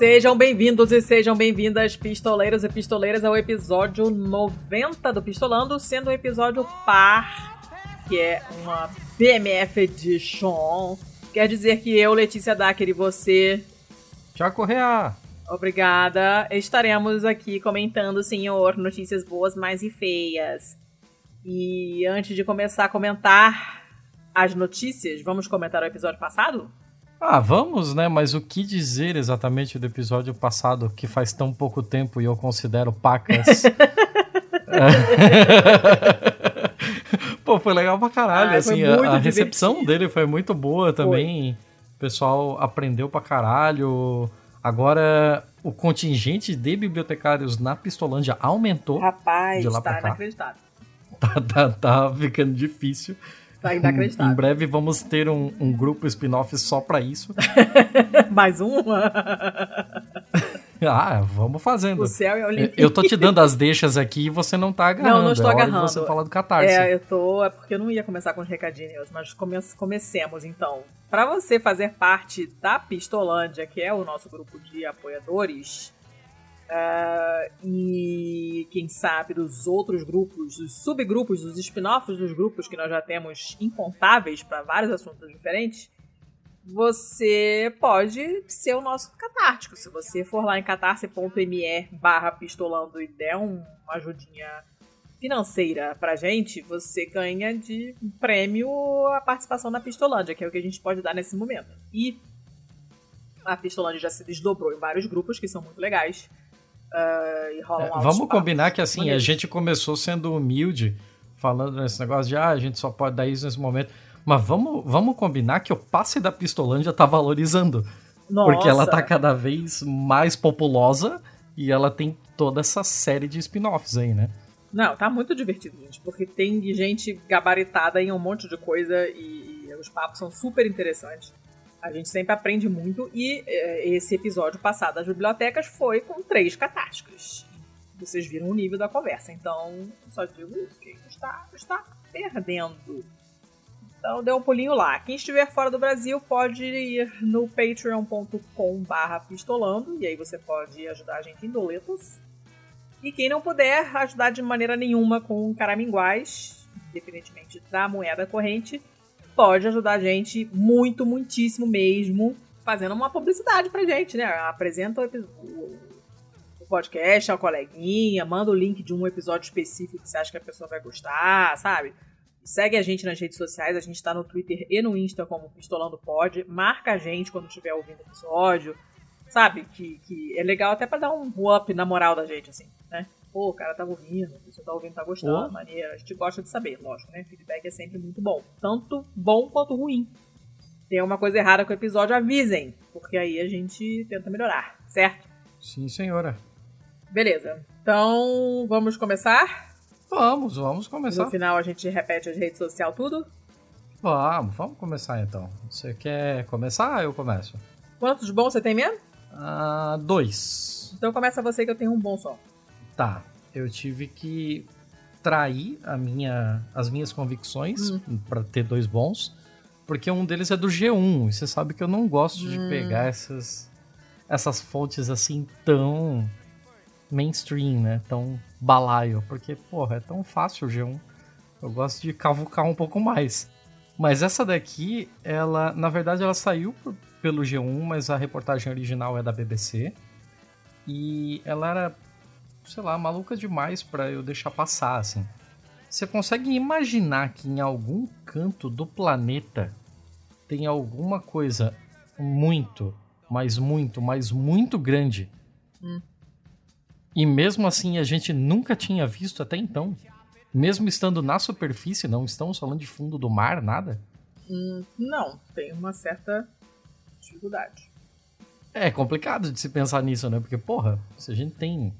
Sejam bem-vindos e sejam bem-vindas, pistoleiros e pistoleiras, ao episódio 90 do Pistolando, sendo um episódio par, que é uma BMF Edition. Quer dizer que eu, Letícia Dacker e você, Tiago Correa. Obrigada. Estaremos aqui comentando, senhor, notícias boas, mais e feias. E antes de começar a comentar as notícias, vamos comentar o episódio passado? Ah, vamos, né? Mas o que dizer exatamente do episódio passado que faz tão pouco tempo e eu considero pacas? Pô, foi legal pra caralho, assim, a, a recepção dele foi muito boa também. Foi. O pessoal aprendeu pra caralho. Agora, o contingente de bibliotecários na Pistolândia aumentou. Rapaz, de lá tá pra cá. inacreditável. Tá, tá, tá ficando difícil. Tá inacreditável. Em breve vamos ter um, um grupo spin-off só pra isso. Mais um? ah, vamos fazendo. O céu é o limite. Eu tô te dando as deixas aqui e você não tá agarrando. Não, não estou é agarrando. você falar do Catarse. É, eu tô. É porque eu não ia começar com os recadinhos, mas come comecemos então. Para você fazer parte da Pistolândia, que é o nosso grupo de apoiadores, uh, e quem sabe dos outros grupos, dos subgrupos, dos spin-offs dos grupos que nós já temos incontáveis para vários assuntos diferentes, você pode ser o nosso catártico. Se você for lá em catarse.me barra pistolando e der uma ajudinha financeira pra gente, você ganha de prêmio a participação na Pistolândia, que é o que a gente pode dar nesse momento. E a Pistolândia já se desdobrou em vários grupos que são muito legais. Uh, e rolam é, vamos combinar que assim, a gente começou sendo humilde, falando nesse negócio de ah, a gente só pode dar isso nesse momento. Mas vamos, vamos combinar que o passe da Pistolândia tá valorizando. Nossa. Porque ela tá cada vez mais populosa e ela tem toda essa série de spin-offs aí, né? Não, tá muito divertido, gente, porque tem gente gabaritada em um monte de coisa e, e os papos são super interessantes. A gente sempre aprende muito e é, esse episódio passado das bibliotecas foi com três catástroves. Vocês viram o nível da conversa, então só digo isso, que está, está perdendo. Então dê um pulinho lá. Quem estiver fora do Brasil pode ir no patreon.com barra pistolando e aí você pode ajudar a gente em doletas. E quem não puder ajudar de maneira nenhuma com caraminguais, independentemente da moeda corrente, pode ajudar a gente muito, muitíssimo mesmo, fazendo uma publicidade pra gente, né? Apresenta o, podcast ao coleguinha, manda o link de um episódio específico que você acha que a pessoa vai gostar, sabe? Segue a gente nas redes sociais, a gente tá no Twitter e no Insta como Pistolando Pod. Marca a gente quando estiver ouvindo o episódio. Sabe? Que, que é legal até pra dar um up na moral da gente, assim, né? Pô, o cara tá ouvindo, pessoa tá ouvindo, tá gostando, Pô. maneiro. A gente gosta de saber, lógico, né? Feedback é sempre muito bom. Tanto bom quanto ruim. Tem alguma coisa errada com o episódio, avisem. Porque aí a gente tenta melhorar, certo? Sim, senhora. Beleza. Então, vamos começar? Vamos, vamos começar. No final a gente repete as redes sociais tudo? Vamos, vamos começar então. Você quer começar? Eu começo. Quantos bons você tem mesmo? Ah, dois. Então começa você que eu tenho um bom só. Tá, eu tive que trair a minha, as minhas convicções Hum. pra ter dois bons, porque um deles é do G1, e você sabe que eu não gosto de Hum. pegar essas, essas fontes assim tão mainstream, né? Tão balaio, porque, porra, é tão fácil o G1. Eu gosto de cavucar um pouco mais. Mas essa daqui, ela, na verdade, ela saiu pelo G1, mas a reportagem original é da BBC. E ela era, sei lá, maluca demais pra eu deixar passar, assim. Você consegue imaginar que em algum canto do planeta tem alguma coisa muito, mas muito, mas muito grande. Hum. E mesmo assim a gente nunca tinha visto até então. Mesmo estando na superfície, não estamos falando de fundo do mar, nada. Hum, não, tem uma certa dificuldade. É complicado de se pensar nisso, né? Porque, porra, se a gente tem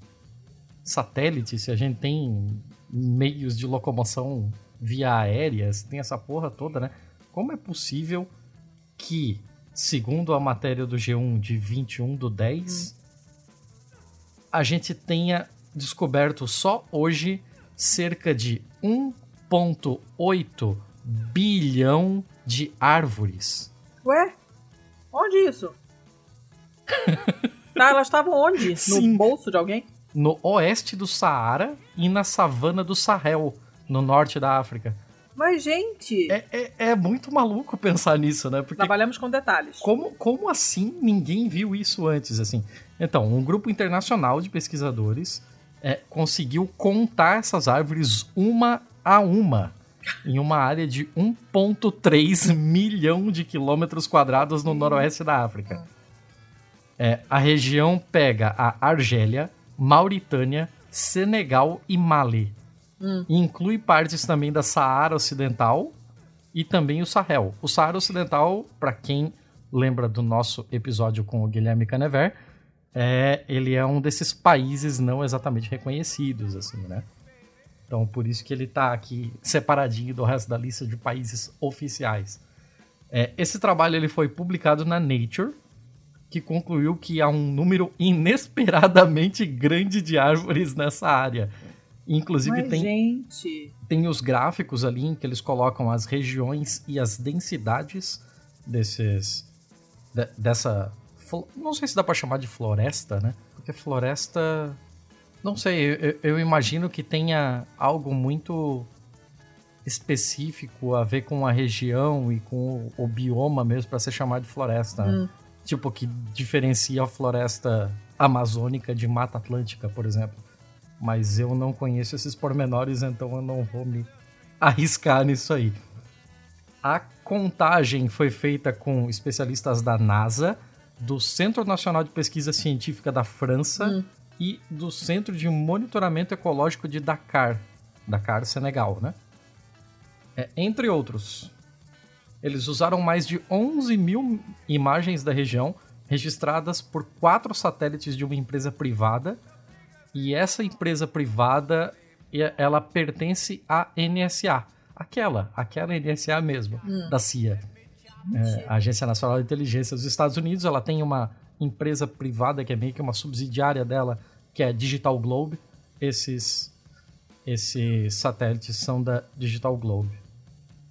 satélite, se a gente tem meios de locomoção via aérea, se tem essa porra toda, né? Como é possível que, segundo a matéria do G1 de 21 do 10, a gente tenha descoberto só hoje cerca de 1,8 bilhão de árvores? Ué? Onde isso? Tá, elas estavam onde? Sim. No bolso de alguém? No oeste do Saara e na savana do Sahel, no norte da África. Mas, gente, É, é, é muito maluco pensar nisso, né? Porque trabalhamos com detalhes. como, como assim ninguém viu isso antes, assim? Então, um grupo internacional de pesquisadores é, conseguiu contar essas árvores uma a uma em uma área de 1,3 milhão de quilômetros quadrados no noroeste da África. É, a região pega a Argélia, Mauritânia, Senegal e Mali. Hum. E inclui partes também da Saara Ocidental e também o Sahel. O Saara Ocidental, para quem lembra do nosso episódio com o Guilherme Canever, é, ele é um desses países não exatamente reconhecidos, assim, né? Então, por isso que ele tá aqui separadinho do resto da lista de países oficiais. É, esse trabalho ele foi publicado na Nature, que concluiu que há um número inesperadamente grande de árvores nessa área. Inclusive, Mas, tem, gente, tem os gráficos ali em que eles colocam as regiões e as densidades desses de- dessa não sei se dá pra chamar de floresta, né? Porque floresta não sei, eu, eu- imagino que tenha algo muito específico a ver com a região e com o, o bioma mesmo pra ser chamado de floresta. né? Tipo que diferencia a floresta amazônica de mata atlântica, por exemplo. Mas eu não conheço esses pormenores, então eu não vou me arriscar nisso aí. A contagem foi feita com especialistas da NASA, do Centro Nacional de Pesquisa Científica da França Hum. e do Centro de Monitoramento Ecológico de Dakar, Dakar, Senegal, né? É, entre outros. Eles usaram mais de 11 mil imagens da região, registradas por quatro satélites de uma empresa privada. E essa empresa privada, ela pertence à NSA. Aquela, aquela NSA mesmo, da CIA. É, a Agência Nacional de Inteligência dos Estados Unidos, ela tem uma empresa privada que é meio que uma subsidiária dela, que é a Digital Globe. Esses, esses satélites são da Digital Globe.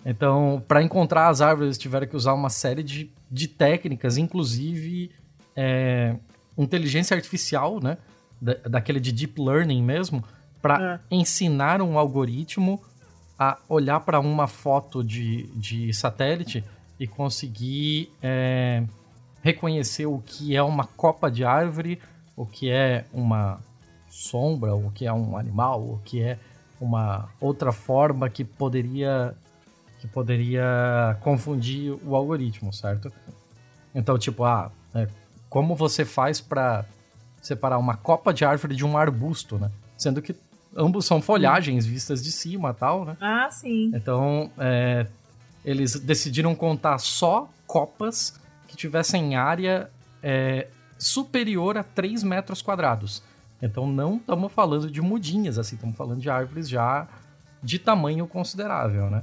Então, para encontrar as árvores, eles tiveram que usar uma série de, de técnicas, inclusive é, inteligência artificial, né? Da, daquele de deep learning mesmo, para ensinar um algoritmo a olhar para uma foto de, de satélite e conseguir é, reconhecer o que é uma copa de árvore, o que é uma sombra, o que é um animal, o que é uma outra forma que poderia que poderia confundir o algoritmo, certo? Então, tipo, ah, é, como você faz para separar uma copa de árvore de um arbusto, né? Sendo que ambos são folhagens vistas de cima, tal, né? Ah, sim. Então, é, eles decidiram contar só copas que tivessem área é, superior a 3 metros quadrados. Então, não estamos falando de mudinhas, assim, estamos falando de árvores já de tamanho considerável, né?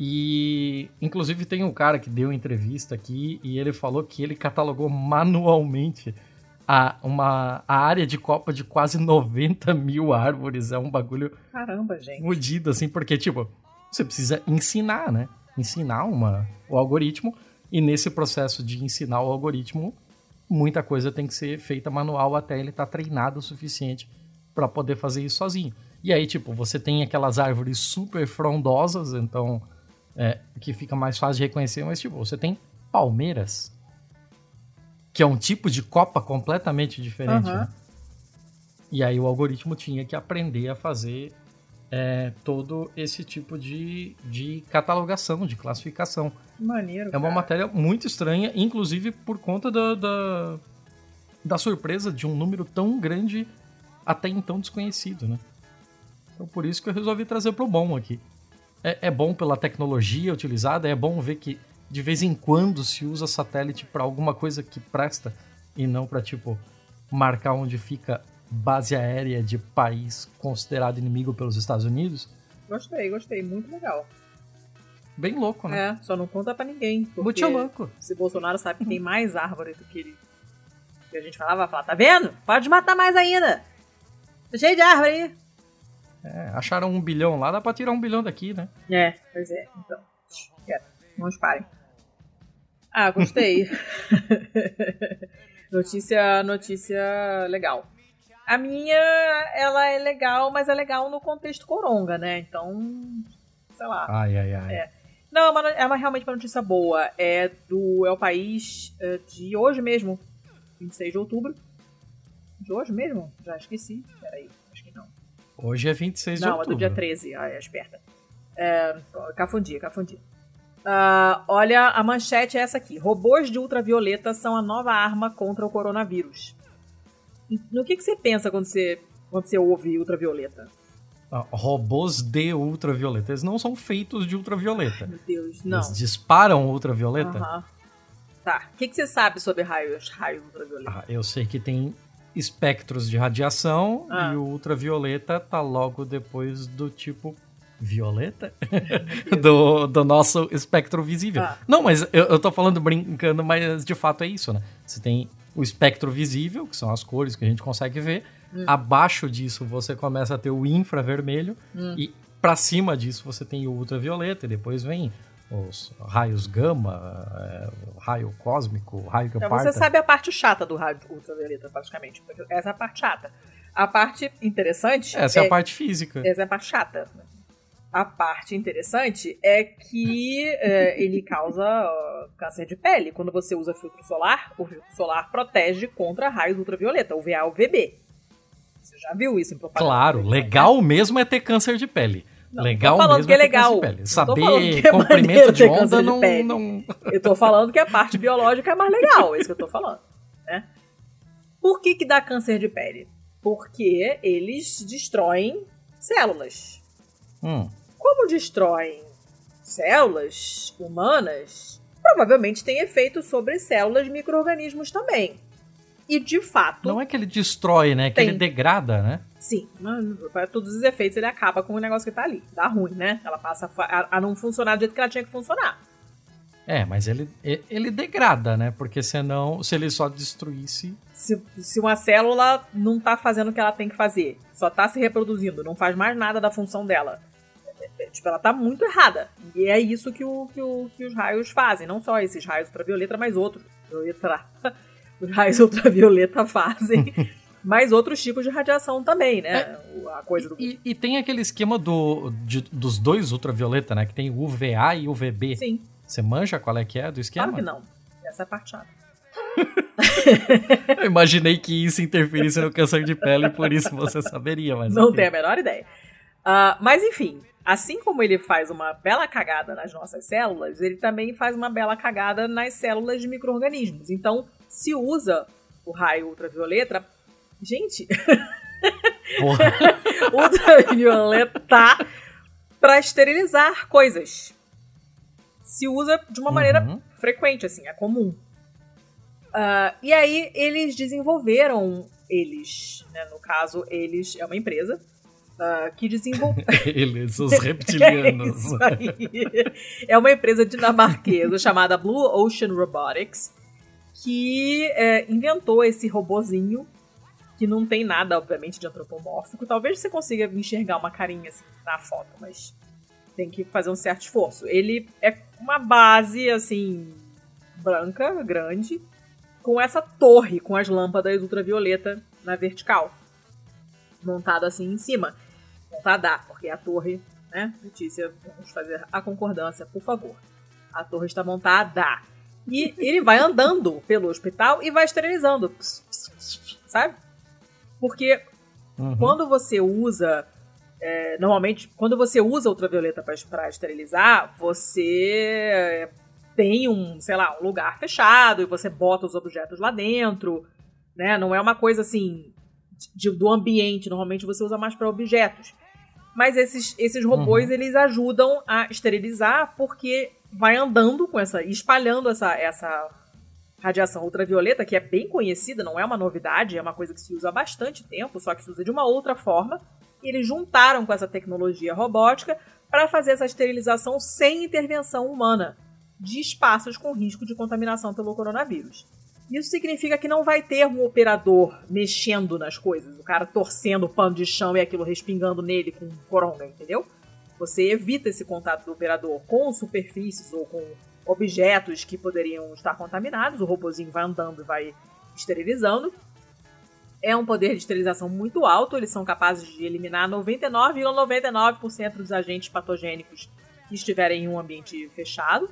E, inclusive, tem um cara que deu entrevista aqui e ele falou que ele catalogou manualmente a, uma, a área de copa de quase 90 mil árvores. É um bagulho Caramba, gente. mudido, assim, porque, tipo, você precisa ensinar, né? Ensinar uma, o algoritmo, e nesse processo de ensinar o algoritmo, muita coisa tem que ser feita manual até ele estar treinado o suficiente para poder fazer isso sozinho. E aí, tipo, você tem aquelas árvores super frondosas, então, é, que fica mais fácil de reconhecer, mas, tipo, você tem palmeiras, que é um tipo de copa completamente diferente, Aham. né? E aí o algoritmo tinha que aprender a fazer é, todo esse tipo de, de catalogação, de classificação. Maneiro. É uma cara. matéria muito estranha, inclusive por conta da, da, da surpresa de um número tão grande até então desconhecido, né? Então por isso que eu resolvi trazer pro bom aqui. É, é bom pela tecnologia utilizada, é bom ver que de vez em quando se usa satélite para alguma coisa que presta e não para tipo marcar onde fica base aérea de país considerado inimigo pelos Estados Unidos. Gostei, gostei. Muito legal. Bem louco, né? É, só não conta pra ninguém. Muito louco. se Bolsonaro sabe que tem mais árvore do que ele. Que a gente falava, vai falar, tá vendo? Pode matar mais ainda. Tá cheio de árvore aí. É, acharam um bilhão lá, dá pra tirar um bilhão daqui, né? É, pois é. Então, quieto. Não parem. Ah, gostei. Notícia, notícia legal. A minha, ela é legal, mas é legal no contexto coronga, né? Então, sei lá. Ai, ai, ai. É. Não, é, uma, é uma, realmente uma notícia boa. É do É o País é, de hoje mesmo, 26 de outubro. De hoje mesmo? Já esqueci. Peraí. Hoje é 26 de não, outubro. Não, é do dia 13. Ai, é esperta. É, Cafundia, Cafundia. Uh, olha, a manchete é essa aqui. Robôs de ultravioleta são a nova arma contra o coronavírus. No que, que você pensa quando você, quando você ouve ultravioleta? Ah, robôs de ultravioleta. Eles não são feitos de ultravioleta. Meu Deus, não. Eles disparam ultravioleta? Uhum. Tá. O que, que você sabe sobre raios, raios ultravioleta? Ah, eu sei que tem espectros de radiação Ah. e o ultravioleta tá logo depois do tipo violeta do, do nosso espectro visível. Ah. Não, mas eu, eu tô falando brincando, mas de fato é isso, né? Você tem o espectro visível, que são as cores que a gente consegue ver. Hum. Abaixo disso você começa a ter o infravermelho Hum. e pra cima disso você tem o ultravioleta e depois vem os raios gama, é, o raio cósmico, o raio que Então, você sabe a parte chata do rádio ultravioleta, praticamente. porque Essa é a parte chata. A parte interessante. Essa é, a parte física. Essa é a parte chata. A parte interessante é que é, ele causa câncer de pele. Quando você usa filtro solar, o filtro solar protege contra raios ultravioleta, o VA ou VB. Você já viu isso em propaganda? Claro, legal mesmo é ter câncer de pele. Não, legal tô falando mesmo que é ter legal. Saber que é comprimento de onda de não, não. Eu tô falando que a parte biológica é mais legal, é isso que eu tô falando. Né? Por que, que dá câncer de pele? Porque eles destroem células. Hum, Como destroem células humanas, provavelmente tem efeito sobre células de micro-organismos também. E de fato, não é que ele destrói, né? É que Tem. ele degrada, né? Sim, para todos os efeitos ele acaba com o negócio que tá ali. Dá ruim, né? Ela passa a a, não funcionar do jeito que ela tinha que funcionar. É, mas ele, ele degrada, né? Porque senão, se ele só destruísse. Se, se uma célula não tá fazendo o que ela tem que fazer, só tá se reproduzindo, não faz mais nada da função dela. é, é, Tipo, ela tá muito errada. E é isso que, o, que, o, que os raios fazem. Não só esses raios ultravioleta, mas outros. Violeta- Os raios ultravioleta fazem. mas outros tipos de radiação também, né? O- A coisa do. E, e tem aquele esquema do, de- dos dois ultravioleta, né? Que tem o UVA e o UVB. Sim, Você manja qual é que é do esquema? claro que não. Essa é a parte chata. Eu imaginei que isso interferisse no câncer de pele por isso você saberia, mas. Não tenho a menor ideia. Ah, mas enfim, assim como ele faz uma bela cagada nas nossas células, ele também faz uma bela cagada nas células de micro-organismos. Então, se usa o raio ultravioleta. Gente, Porra. ultravioleta para esterilizar coisas. Se usa de uma maneira Uhum. frequente, assim, é comum. Ah, e aí eles desenvolveram, eles, né, no caso, eles é uma empresa ah, que desenvolveu. Eles, os É reptilianos. aí. É uma empresa dinamarquesa chamada Blue Ocean Robotics que é, inventou esse robozinho que não tem nada, obviamente, de antropomórfico. Talvez você consiga enxergar uma carinha assim na foto, mas tem que fazer um certo esforço. Ele é uma base assim branca, grande, com essa torre com as lâmpadas ultravioleta na vertical, montada assim em cima montada, porque a torre, né? Letícia, vamos fazer a concordância, por favor. A torre está montada. E ele vai andando pelo hospital e vai esterilizando. Sabe? Porque Uhum. quando você usa. é, normalmente, quando você usa ultravioleta para esterilizar, você tem um, sei lá, um lugar fechado e você bota os objetos lá dentro, né? Não é uma coisa assim de- do ambiente. Normalmente você usa mais para objetos. Mas esses, esses robôs, eles ajudam a esterilizar porque vai andando com essa, espalhando essa, essa radiação ultravioleta, que é bem conhecida, não é uma novidade, é uma coisa que se usa há bastante tempo, só que se usa de uma outra forma. E eles juntaram com essa tecnologia robótica para fazer essa esterilização sem intervenção humana de espaços com risco de contaminação pelo coronavírus. Isso significa que não vai ter um operador mexendo nas coisas, o cara torcendo o pano de chão e aquilo respingando nele com coronga, entendeu? Você evita esse contato do operador com superfícies ou com objetos que poderiam estar contaminados. O robozinho vai andando e vai esterilizando. É um poder de esterilização muito alto, eles são capazes de eliminar 99,99% ,99 dos agentes patogênicos que estiverem em um ambiente fechado.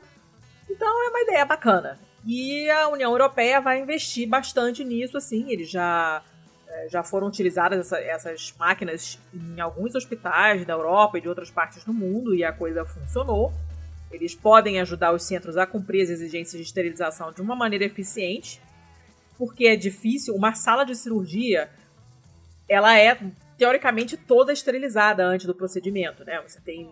Então é uma ideia bacana. E a União Europeia vai investir bastante nisso, assim, eles já é, já foram utilizadas essa, essas máquinas em alguns hospitais da Europa e de outras partes do mundo e a coisa funcionou. Eles podem ajudar os centros a cumprir as exigências de esterilização de uma maneira eficiente, porque é difícil. Uma sala de cirurgia, ela é teoricamente toda esterilizada antes do procedimento, né? Você tem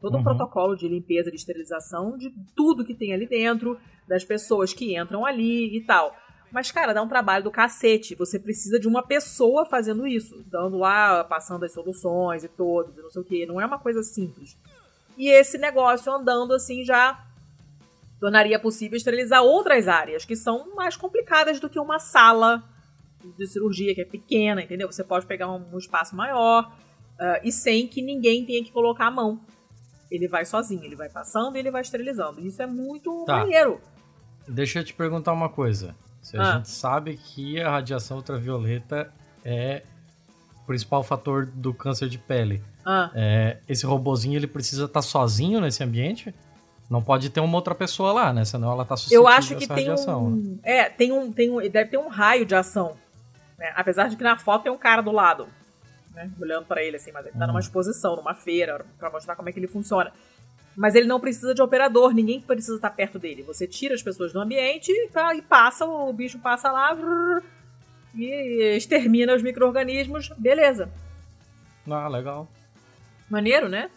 todo um uhum. protocolo de limpeza, de esterilização de tudo que tem ali dentro, das pessoas que entram ali e tal. Mas, cara, dá um trabalho do cacete. Você precisa de uma pessoa fazendo isso, dando lá, passando as soluções e todos, e não sei o quê. Não é uma coisa simples. E esse negócio andando assim já tornaria possível esterilizar outras áreas que são mais complicadas do que uma sala de cirurgia, que é pequena, entendeu? Você pode pegar um, espaço maior uh, e sem que ninguém tenha que colocar a mão. Ele vai sozinho, ele vai passando e ele vai esterilizando. Isso é muito tá. maneiro. Deixa eu te perguntar uma coisa. Se a ah. gente sabe que a radiação ultravioleta é o principal fator do câncer de pele, ah. é, esse robozinho ele precisa estar tá sozinho nesse ambiente? Não pode ter uma outra pessoa lá, né? Senão ela tá suscetível Eu acho que tem radiação, um, né? é, tem um, tem um, deve ter um raio de ação, né? Apesar de que na foto tem um cara do lado, né? Olhando para ele assim, mas ele tá numa hum. exposição, numa feira, para mostrar como é que ele funciona. Mas ele não precisa de operador, ninguém precisa estar perto dele. Você tira as pessoas do ambiente tá, e passa, o bicho passa lá e extermina os micro-organismos, beleza. Ah, legal. Maneiro, né?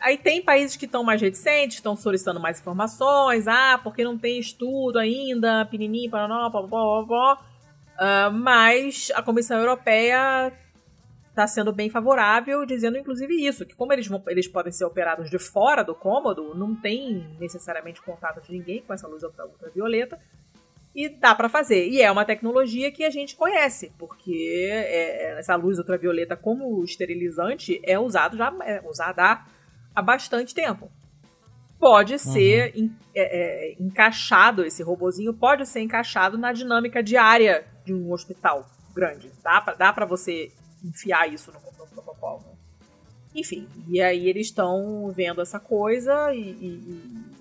Aí tem países que estão mais reticentes, estão solicitando mais informações, ah, porque não tem estudo ainda, pinininho, paraná, pó, pó, pó, uh, mas a Comissão Europeia está sendo bem favorável, dizendo inclusive isso, que como eles, vão, eles podem ser operados de fora do cômodo, não tem necessariamente contato de ninguém com essa luz ultravioleta, e dá para fazer. E é uma tecnologia que a gente conhece, porque é, essa luz ultravioleta como esterilizante é usado já é usada há, bastante tempo. Pode ser uhum. é, é, encaixado, esse robozinho pode ser encaixado na dinâmica diária de um hospital grande. Dá pra, dá pra você enfiar isso no, no protocolo. Enfim, e aí eles estão vendo essa coisa e, e,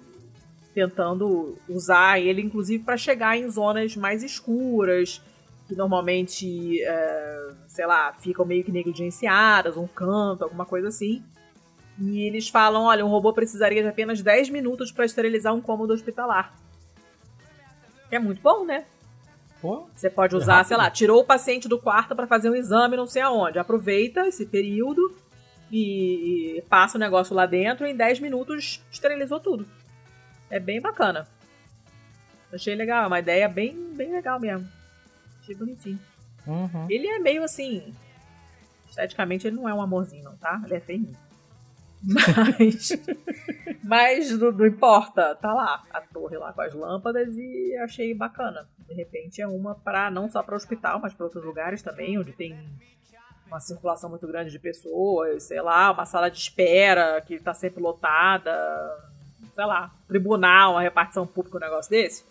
tentando usar ele, inclusive, para chegar em zonas mais escuras, que normalmente, é, sei lá, ficam meio que negligenciadas, um canto, alguma coisa assim. E eles falam: olha, um robô precisaria de apenas 10 minutos para esterilizar um cômodo hospitalar. É muito bom, né? Pô, Você pode é usar, é sei lá, tirou o paciente do quarto para fazer um exame não sei aonde. Aproveita esse período e, e passa o negócio lá dentro e em 10 minutos esterilizou tudo. É bem bacana. Achei legal, é uma ideia bem, bem legal mesmo. Achei bonitinho. Uhum. Ele é meio assim. Esteticamente ele não é um amorzinho, não, tá? Ele é feinho. Mas. mas não, não, importa, tá lá a torre lá com as lâmpadas e achei bacana. De repente é uma para não só para o hospital, mas para outros lugares também, onde tem uma circulação muito grande de pessoas, sei lá, uma sala de espera que está sempre lotada, sei lá, tribunal, uma repartição pública, um negócio desse.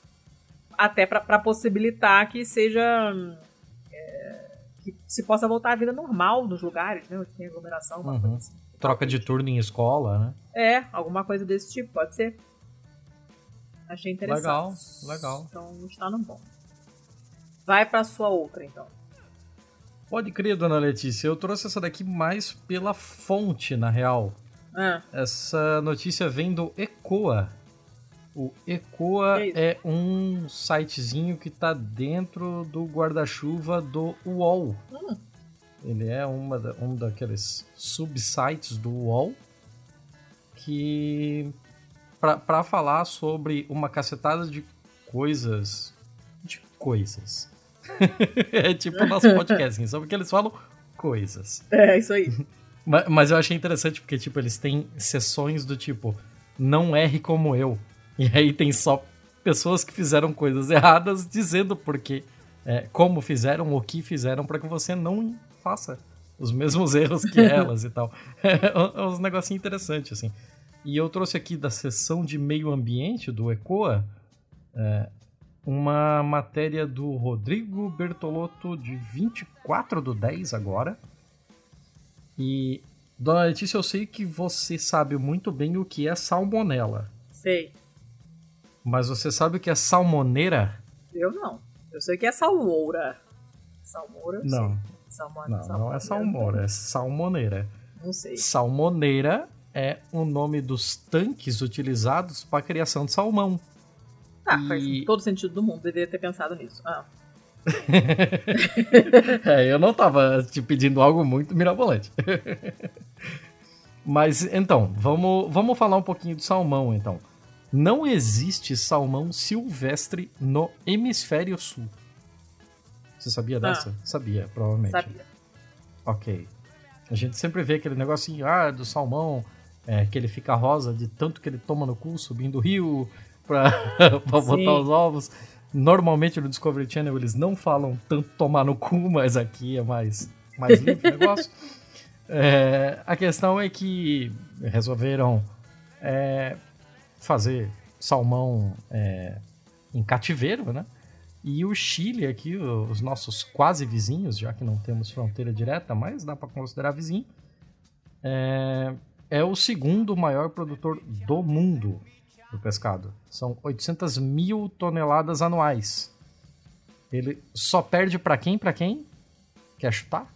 Até para possibilitar que seja. É, que se possa voltar à vida normal nos lugares, né? Onde tem aglomeração, uma uhum. coisa assim troca de turno em escola, né? É, alguma coisa desse tipo, pode ser. Achei interessante. Legal, legal. Então está no bom. Vai para sua outra, então. Pode crer, dona Letícia. Eu trouxe essa daqui mais pela fonte, na real. Ah. Essa notícia vem do Ecoa. O Ecoa é, é, um sitezinho que tá dentro do guarda-chuva do UOL. Hum. Ele é uma da, um daqueles subsites do UOL que para falar sobre uma cacetada de coisas de coisas. é tipo o nosso podcast, só porque eles falam coisas. É, isso aí. Mas, mas eu achei interessante porque tipo eles têm sessões do tipo não erre como eu. E aí tem só pessoas que fizeram coisas erradas dizendo porque é, como fizeram, o que fizeram para que você não faça os mesmos erros que elas e tal. É um negocinho interessante, assim. E eu trouxe aqui da seção de meio ambiente do ECOA é, uma matéria do Rodrigo Bertolotto de 24 do 10 agora. E, dona Letícia, eu sei que você sabe muito bem o que é salmonela. Sei. Mas você sabe o que é salmoneira? Eu não. Eu sei que é salmoura. Salmoura? Não. Salmo... Não, não é salmoura, é salmoneira. Não sei. Salmoneira é o nome dos tanques utilizados para a criação de salmão. Ah, e... faz todo sentido do mundo. Deveria ter pensado nisso. Ah. é, eu não tava te pedindo algo muito mirabolante. Mas então, vamos, vamos falar um pouquinho do salmão então. Não existe salmão silvestre no hemisfério sul. Você sabia ah. dessa? Sabia, provavelmente. Sabia. Ok. A gente sempre vê aquele negocinho, ah, do salmão, é, que ele fica rosa de tanto que ele toma no cu subindo o rio pra, pra botar os ovos. Normalmente no Discovery Channel eles não falam tanto tomar no cu, mas aqui é mais, mais limpo o negócio. É, a questão é que resolveram é, fazer salmão é, em cativeiro, né? E o Chile aqui, os nossos quase vizinhos, já que não temos fronteira direta, mas dá para considerar vizinho, é, é, o segundo maior produtor do mundo do pescado. São 800 mil toneladas anuais. Ele só perde para quem? Para quem? Quer chutar?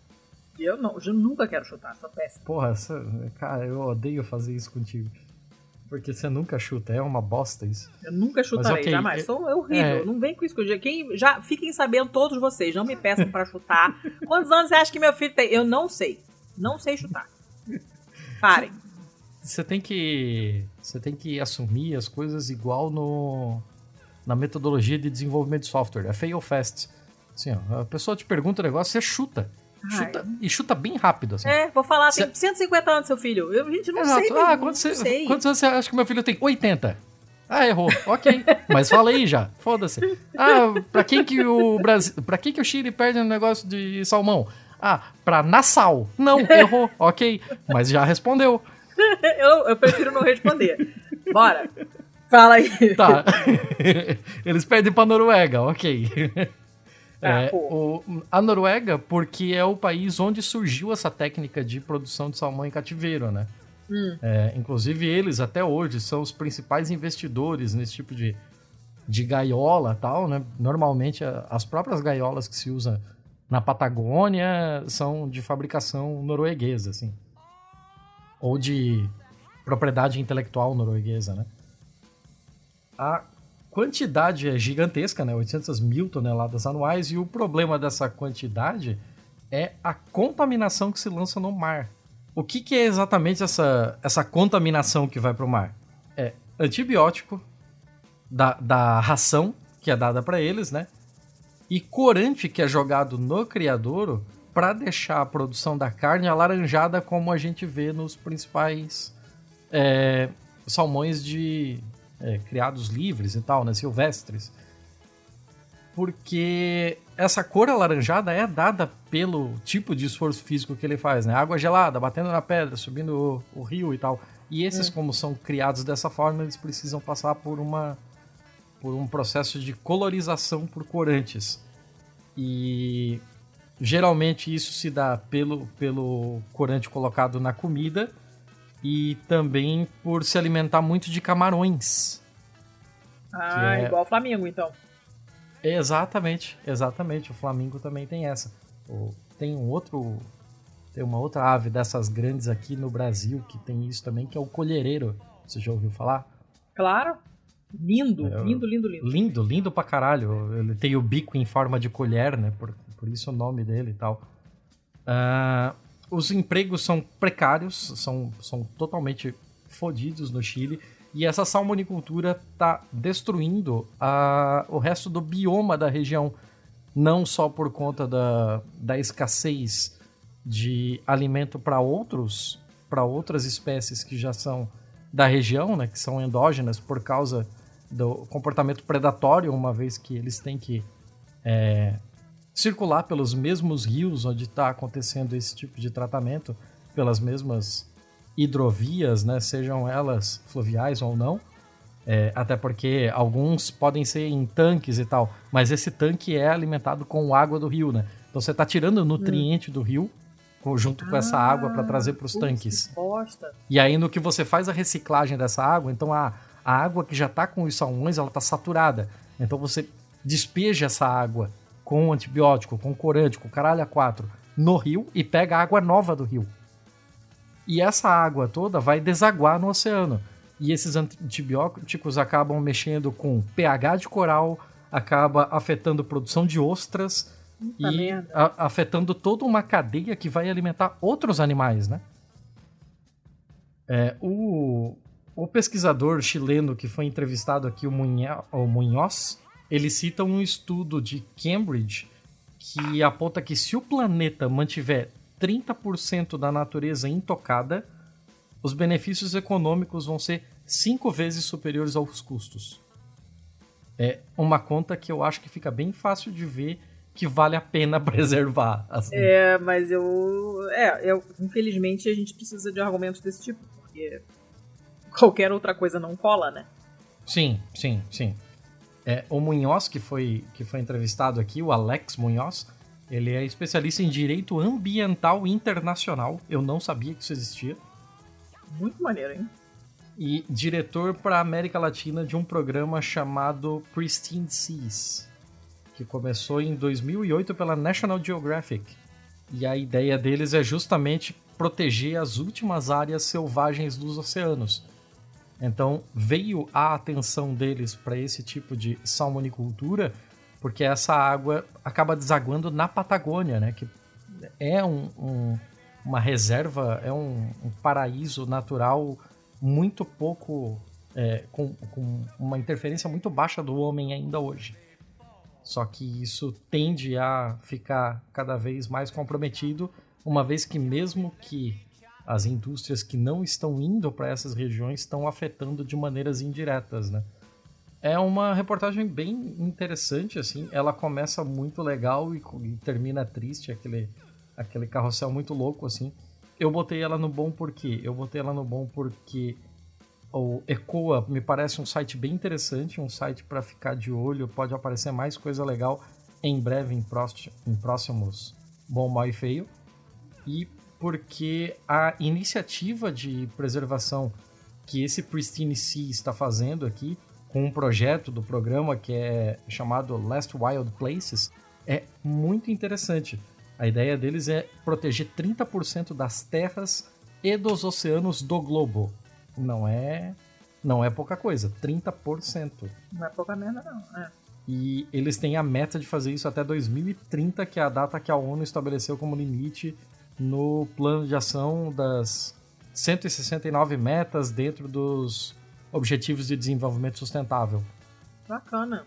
Eu não, eu nunca quero chutar, sou péssimo. Porra, essa, cara, eu odeio fazer isso contigo. Porque você nunca chuta, é uma bosta isso. Eu nunca chutarei, Mas, okay, jamais. É, Sou horrível, é... não vem com isso. Quem, já Fiquem sabendo todos vocês, não me peçam para chutar. Quantos anos você acha que meu filho tem? Eu não sei. Não sei chutar. Parem. Você tem que você tem que assumir as coisas igual no na metodologia de desenvolvimento de software. É fail fast. Assim, ó, a pessoa te pergunta o negócio, você chuta. Chuta, e chuta bem rápido, assim. É, vou falar, tem 150 anos seu filho. Eu, gente, não Exato. sei. Ah, quantos, você, sei. quantos anos você acha que meu filho tem? 80. Ah, errou. Ok. Mas falei já. Foda-se. Ah, pra quem que o Brasil. Pra quem que o Chile perde no negócio de salmão? Ah, pra Nassau. Não, errou. ok. Mas já respondeu. eu, eu prefiro não responder. Bora. Fala aí. Tá. Eles perdem pra Noruega, ok. Ah, é, o, a Noruega, porque é o país onde surgiu essa técnica de produção de salmão em cativeiro, né? Hum. É, inclusive eles, até hoje, são os principais investidores nesse tipo de, de gaiola tal, né? Normalmente as próprias gaiolas que se usam na Patagônia são de fabricação norueguesa, assim. Ou de propriedade intelectual norueguesa, né? A quantidade é gigantesca, né? 800 mil toneladas anuais, e o problema dessa quantidade é a contaminação que se lança no mar. O que, que é exatamente essa, essa contaminação que vai para o mar? É antibiótico da, da ração que é dada para eles, né? E corante que é jogado no criadouro para deixar a produção da carne alaranjada como a gente vê nos principais é, salmões de, é, criados livres e tal, né, silvestres. Porque essa cor alaranjada é dada pelo tipo de esforço físico que ele faz, né? Água gelada, batendo na pedra, subindo o, o rio e tal. E esses, é. como são criados dessa forma, eles precisam passar por uma por um processo de colorização por corantes. E geralmente isso se dá pelo, pelo corante colocado na comida e também por se alimentar muito de camarões. Ah, é... igual o Flamengo, então. Exatamente, exatamente. O Flamengo também tem essa. Tem um outro. Tem uma outra ave dessas grandes aqui no Brasil que tem isso também, que é o colhereiro. Você já ouviu falar? Claro. Lindo, é, lindo, lindo, lindo. Lindo, lindo pra caralho. Ele tem o bico em forma de colher, né? Por, por isso o nome dele e tal. Uh, os empregos são precários, são, são totalmente fodidos no Chile. E essa salmonicultura está destruindo a, o resto do bioma da região. Não só por conta da, da escassez de alimento para outros para outras espécies que já são da região, né, que são endógenas por causa do comportamento predatório, uma vez que eles têm que é, circular pelos mesmos rios onde está acontecendo esse tipo de tratamento, pelas mesmas hidrovias, né, sejam elas fluviais ou não. É, até porque alguns podem ser em tanques e tal, mas esse tanque é alimentado com água do rio, né? Então você está tirando o nutriente hum. do rio junto com essa água para trazer para os tanques. E aí no que você faz a reciclagem dessa água, então a, a água que já está com os salmões, ela está saturada. Então você despeja essa água com antibiótico, com corante, com caralho a quatro no rio e pega água nova do rio. E essa água toda vai desaguar no oceano. E esses antibióticos acabam mexendo com pH de coral, acaba afetando a produção de ostras Puta e a, afetando toda uma cadeia que vai alimentar outros animais, né? É, o, o pesquisador chileno que foi entrevistado aqui, o, Munha, o Munhoz, ele cita um estudo de Cambridge que aponta que se o planeta mantiver 30% da natureza intocada, os benefícios econômicos vão ser cinco vezes superiores aos custos. É uma conta que eu acho que fica bem fácil de ver que vale a pena preservar. Assim. É, mas eu. É, eu, infelizmente a gente precisa de argumentos desse tipo, porque qualquer outra coisa não cola, né? Sim, sim, sim. É, o Munhoz, que foi, que foi entrevistado aqui, o Alex Munhoz, ele é especialista em direito ambiental internacional. Eu não sabia que isso existia. Muito maneiro, hein? E diretor para a América Latina de um programa chamado Pristine Seas, que começou em 2008 pela National Geographic. E a ideia deles é justamente proteger as últimas áreas selvagens dos oceanos. Então veio a atenção deles para esse tipo de salmonicultura, porque essa água acaba desaguando na Patagônia, né? Que é um, um, uma reserva, é um, um, paraíso natural muito pouco. É, com, com uma interferência muito baixa do homem ainda hoje. Só que isso tende a ficar cada vez mais comprometido, uma vez que mesmo que as indústrias que não estão indo para essas regiões estão afetando de maneiras indiretas, né? É uma reportagem bem interessante, assim. Ela começa muito legal e, e termina triste, aquele, aquele carrossel muito louco, assim. Eu botei ela no bom porque eu botei ela no bom porque o Ecoa me parece um site bem interessante, um site para ficar de olho, pode aparecer mais coisa legal em breve em, próximos, Bom, Mal e Feio. E porque a iniciativa de preservação que esse Pristine Sea está fazendo aqui, com um projeto do programa que é chamado Last Wild Places, é muito interessante. A ideia deles é proteger 30% das terras e dos oceanos do globo. Não é não é pouca coisa, 30%. Não é pouca merda não, é. E eles têm a meta de fazer isso até 2030, que é a data que a ONU estabeleceu como limite no plano de ação das 169 metas dentro dos Objetivos de Desenvolvimento Sustentável. Bacana.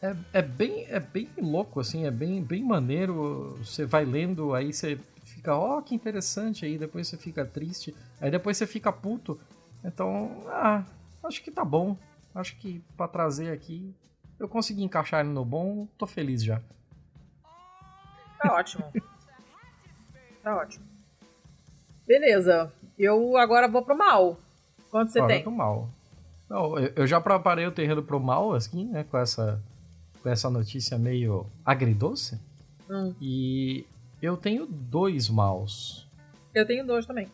É, é, bem, é bem louco, assim, é bem, bem maneiro. Você vai lendo, aí você fica, ó, oh, que interessante, aí depois você fica triste, aí depois você fica puto. Então, ah, acho que tá bom. Acho que para trazer aqui, eu consegui encaixar ele no bom, tô feliz já. Tá ótimo. Tá ótimo. Beleza. Eu agora vou pro mal. Quanto você agora tem? Pro mal. Não, eu já preparei o terreno pro mal, assim, né? Com essa, com essa notícia meio agridoce. Hum. E eu tenho dois maus. Eu tenho dois também.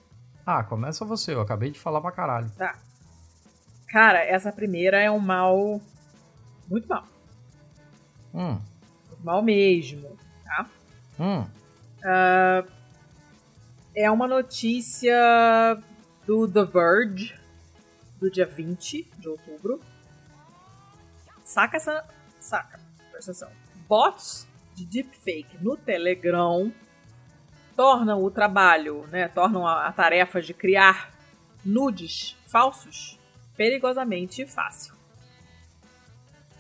Ah, começa você. Eu acabei de falar pra caralho. Tá. Cara, essa primeira é um mal. Muito mal. Hum. Mal mesmo, tá? Hum. Uh, é uma notícia do The Verge, do dia 20 de outubro. Saca essa. Saca, presta atenção. Bots de deepfake no Telegram tornam o trabalho, né? Tornam a, a tarefa de criar nudes falsos perigosamente fácil.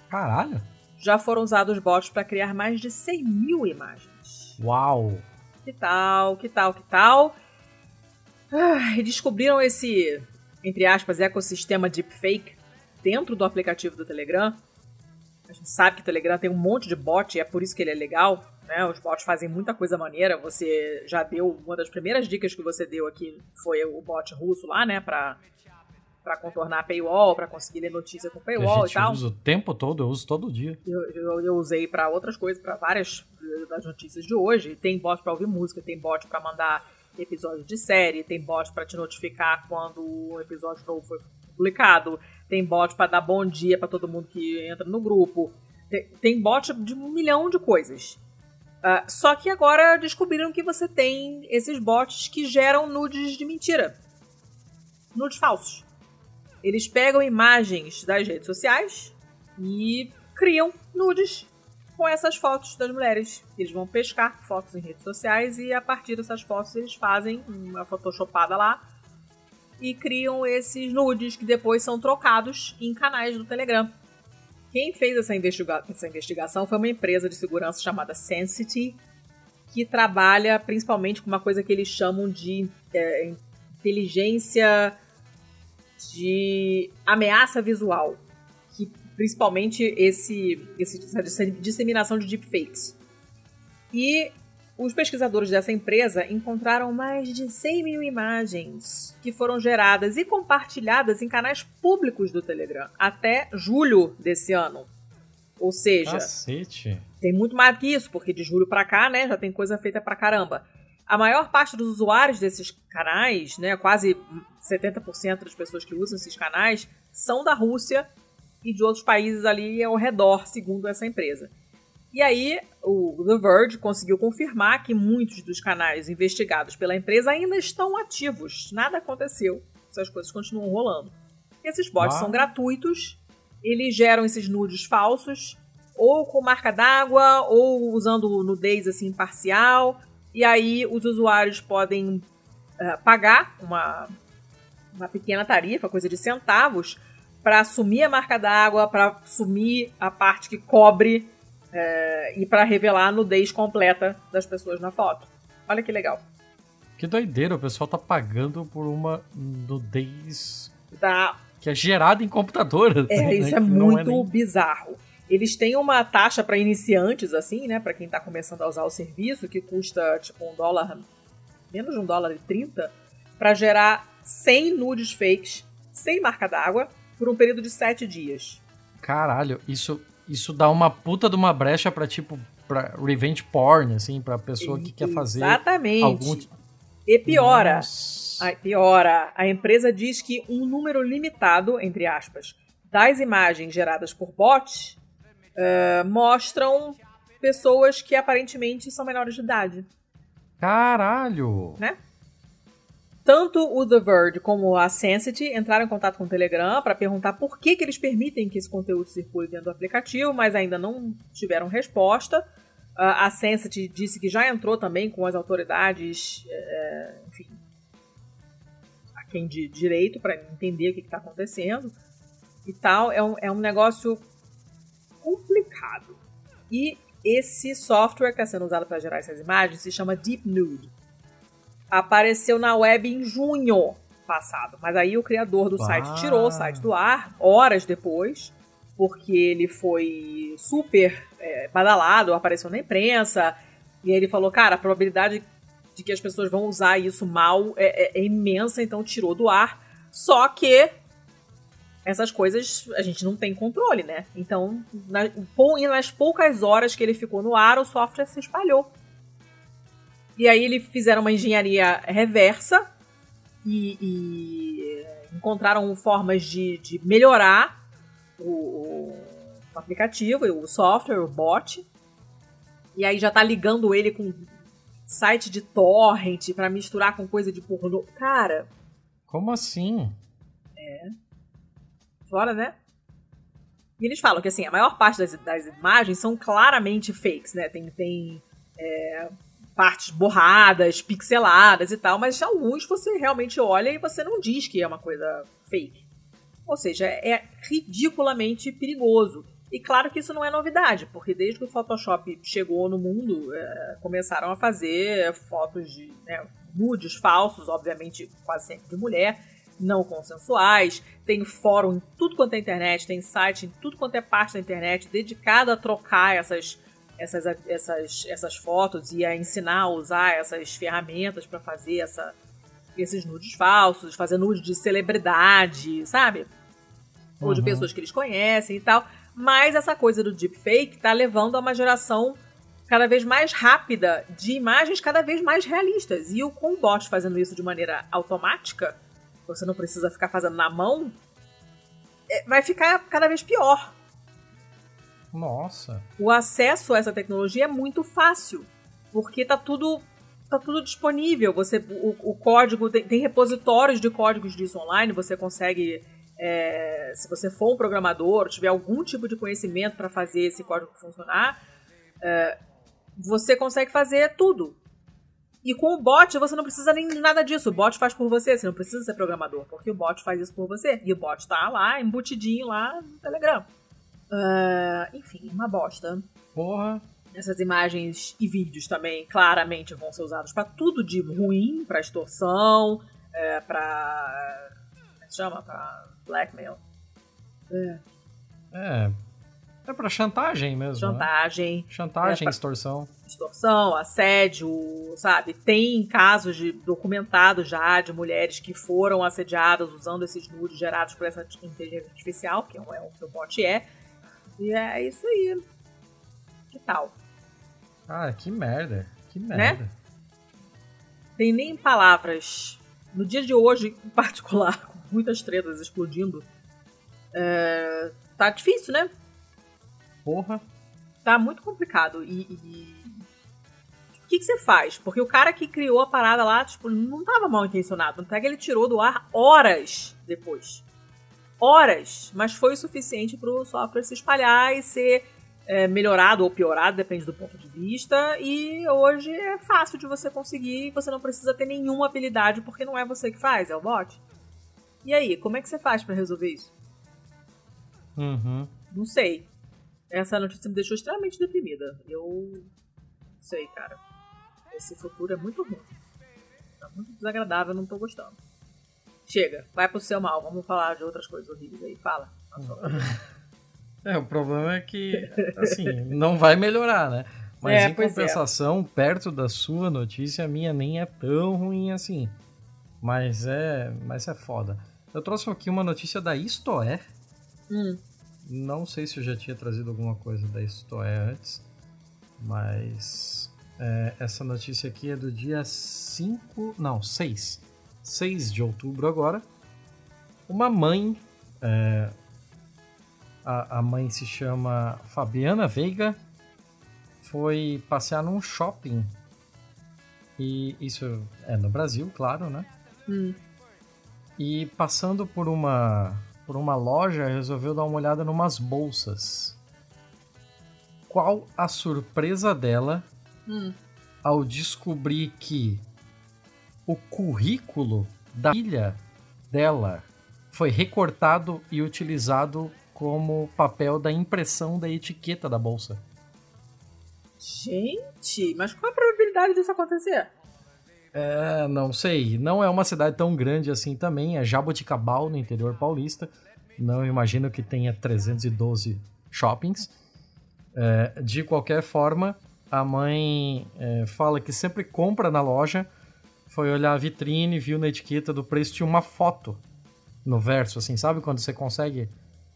Caralho! Já foram usados bots para criar mais de 100 mil imagens. Uau! Que tal, que tal, que tal. E descobriram esse, entre aspas, ecossistema deepfake dentro do aplicativo do Telegram. A gente sabe que o Telegram tem um monte de bot e é por isso que ele é legal. Né? Os bots fazem muita coisa maneira. Você já deu. Uma das primeiras dicas que você deu aqui foi o bot russo lá, né? Pra, para contornar a paywall, para conseguir ler notícia com paywall e tal. Eu uso o tempo todo, eu uso todo dia. Eu, eu, eu usei para outras coisas, para várias das notícias de hoje. Tem bot para ouvir música, tem bot para mandar episódio de série, tem bot para te notificar quando o episódio novo foi publicado, tem bot para dar bom dia para todo mundo que entra no grupo. Tem, tem bot de um milhão de coisas. Uh, só que agora descobriram que você tem esses bots que geram nudes de mentira. Nudes falsos. Eles pegam imagens das redes sociais e criam nudes com essas fotos das mulheres. Eles vão pescar fotos em redes sociais e a partir dessas fotos eles fazem uma photoshopada lá e criam esses nudes que depois são trocados em canais do Telegram. Quem fez essa, investiga essa investigação foi uma empresa de segurança chamada Sensity, que trabalha principalmente com uma coisa que eles chamam de é, inteligência de ameaça visual, que principalmente esse, essa disseminação de deepfakes. E os pesquisadores dessa empresa encontraram mais de 100 mil imagens que foram geradas e compartilhadas em canais públicos do Telegram até julho desse ano. Ou seja, Cacete. tem muito mais que isso, porque de julho para cá, né, já tem coisa feita pra caramba. A maior parte dos usuários desses canais, né, quase 70% das pessoas que usam esses canais, são da Rússia e de outros países ali ao redor, segundo essa empresa. E aí, o The Verge conseguiu confirmar que muitos dos canais investigados pela empresa ainda estão ativos. Nada aconteceu. Essas coisas continuam rolando. Esses bots ah. são gratuitos. Eles geram esses nudes falsos, ou com marca d'água, ou usando nudez assim parcial. E aí os usuários podem uh, pagar uma, uma pequena tarifa, coisa de centavos, para assumir a marca d'água, para assumir a parte que cobre é, e para revelar a nudez completa das pessoas na foto. Olha que legal. Que doideira, o pessoal tá pagando por uma nudez tá. que é gerada em computador. É, né? isso é muito é nem... bizarro. Eles têm uma taxa para iniciantes, assim, né? Para quem tá começando a usar o serviço, que custa tipo um dólar, menos de um dólar e trinta, para gerar 100 nudes fakes, sem marca d'água, por um período de 7 dias. Caralho, isso isso dá uma puta de uma brecha para tipo para revenge porn, assim, para pessoa que quer fazer Exatamente. algum e piora. Ai, piora. A empresa diz que um número limitado, entre aspas, das imagens geradas por bots uh, mostram pessoas que aparentemente são menores de idade. Caralho! Né? Tanto o The Verge como a Sensity entraram em contato com o Telegram para perguntar por que, que eles permitem que esse conteúdo circule dentro do aplicativo, mas ainda não tiveram resposta. Uh, a Sensity disse que já entrou também com as autoridades, é, enfim, a quem de direito para entender o que está acontecendo e tal. É um, é um negócio complicado. E esse software que está sendo usado para gerar essas imagens se chama Deep Nude apareceu na web em junho passado. Mas aí o criador do ah. site tirou o site do ar horas depois, porque ele foi super é, badalado, apareceu na imprensa. E ele falou, cara, a probabilidade de que as pessoas vão usar isso mal é, é, é imensa, então tirou do ar. Só que essas coisas a gente não tem controle, né? Então, na, nas poucas horas que ele ficou no ar, o software se espalhou. E aí eles fizeram uma engenharia reversa e, e encontraram formas de, de melhorar o, o, aplicativo, o software, o bot. E aí já tá ligando ele com site de torrent para misturar com coisa de pornô. Cara. Como assim? É. Fora, né? E eles falam que assim, a maior parte das, das imagens são claramente fakes, né? Tem, tem é, partes borradas, pixeladas e tal, mas alguns você realmente olha e você não diz que é uma coisa fake. Ou seja, é ridiculamente perigoso. E claro que isso não é novidade, porque desde que o Photoshop chegou no mundo, é, começaram a fazer fotos de né, nudes falsos, obviamente quase sempre de mulher, não consensuais. Tem fórum em tudo quanto é internet, tem site em tudo quanto é parte da internet dedicado a trocar essas essas, essas, essas fotos e a ensinar a usar essas ferramentas para fazer essa, esses nudes falsos, fazer nudes de celebridade, sabe? Ou de Uhum. pessoas que eles conhecem e tal. Mas essa coisa do deepfake tá levando a uma geração cada vez mais rápida de imagens cada vez mais realistas. E o com o bot fazendo isso de maneira automática, você não precisa ficar fazendo na mão, é, vai ficar cada vez pior. Nossa. O acesso a essa tecnologia é muito fácil, porque tá tudo tá tudo disponível. Você o, o código tem, tem repositórios de códigos disso online. Você consegue é, se você for um programador, tiver algum tipo de conhecimento para fazer esse código funcionar, é, você consegue fazer tudo. E com o bot você não precisa nem de nada disso. O bot faz por você, você não precisa ser programador, porque o bot faz isso por você. E o bot tá lá, embutidinho lá no Telegram. Ah, enfim, uma bosta. Porra. Essas imagens e vídeos também claramente vão ser usados pra tudo de ruim, pra extorsão, é, pra. Como é que se chama? Pra blackmail. É, É. É pra chantagem mesmo. Né? chantagem, Chantagem, É pra- extorsão. Extorsão, assédio, sabe? Tem casos de documentados já de mulheres que foram assediadas usando esses nudes gerados por essa inteligência artificial, que é o é que o bot é. E é isso aí. Que tal? Cara, que merda. Que Né? merda. tem nem palavras. No dia de hoje, em particular, com muitas tretas explodindo, é, tá difícil, né? Porra. Tá muito complicado. E. e- O que, que você faz? Porque o cara que criou a parada lá, tipo, não tava mal intencionado. Até que ele tirou do ar horas depois. Horas! Mas foi o suficiente pro software se espalhar e ser é, melhorado ou piorado, depende do ponto de vista. E hoje é fácil de você conseguir, você não precisa ter nenhuma habilidade, porque não é você que faz, é o bot. E aí, como é que você faz pra resolver isso? Uhum. Não sei. Essa notícia me deixou extremamente deprimida. Eu. Não sei, cara. Esse futuro é muito ruim. Tá muito desagradável, eu não tô gostando. Chega, vai pro seu mal, vamos falar de outras coisas horríveis aí. Fala. opinião. É, o problema é que, assim, não vai melhorar, né? Mas É, em é. compensação, perto da sua notícia, a minha nem é tão ruim assim. Mas é, mas é foda. Eu trouxe aqui uma notícia da Istoé. Hum, Não sei se eu já tinha trazido alguma coisa da Istoé antes, mas é, essa notícia aqui é do dia 5, não, 6. 6 de outubro agora. Uma mãe, é, a, a mãe se chama Fabiana Veiga, foi passear num shopping. E isso é no Brasil, claro, né? hum. E passando por uma por uma loja, resolveu dar uma olhada numas bolsas. Qual a surpresa dela Hum. ao descobrir que o currículo da filha dela foi recortado e utilizado como papel da impressão da etiqueta da bolsa? Gente, mas qual a probabilidade disso acontecer? É, não sei. Não é uma cidade tão grande assim também. É Jaboticabal, no interior paulista. Não imagino que tenha 312 shoppings. É, de qualquer forma, a mãe é, fala que sempre compra na loja. Foi olhar a vitrine, viu na etiqueta do preço, tinha uma foto no verso, assim, sabe quando você consegue.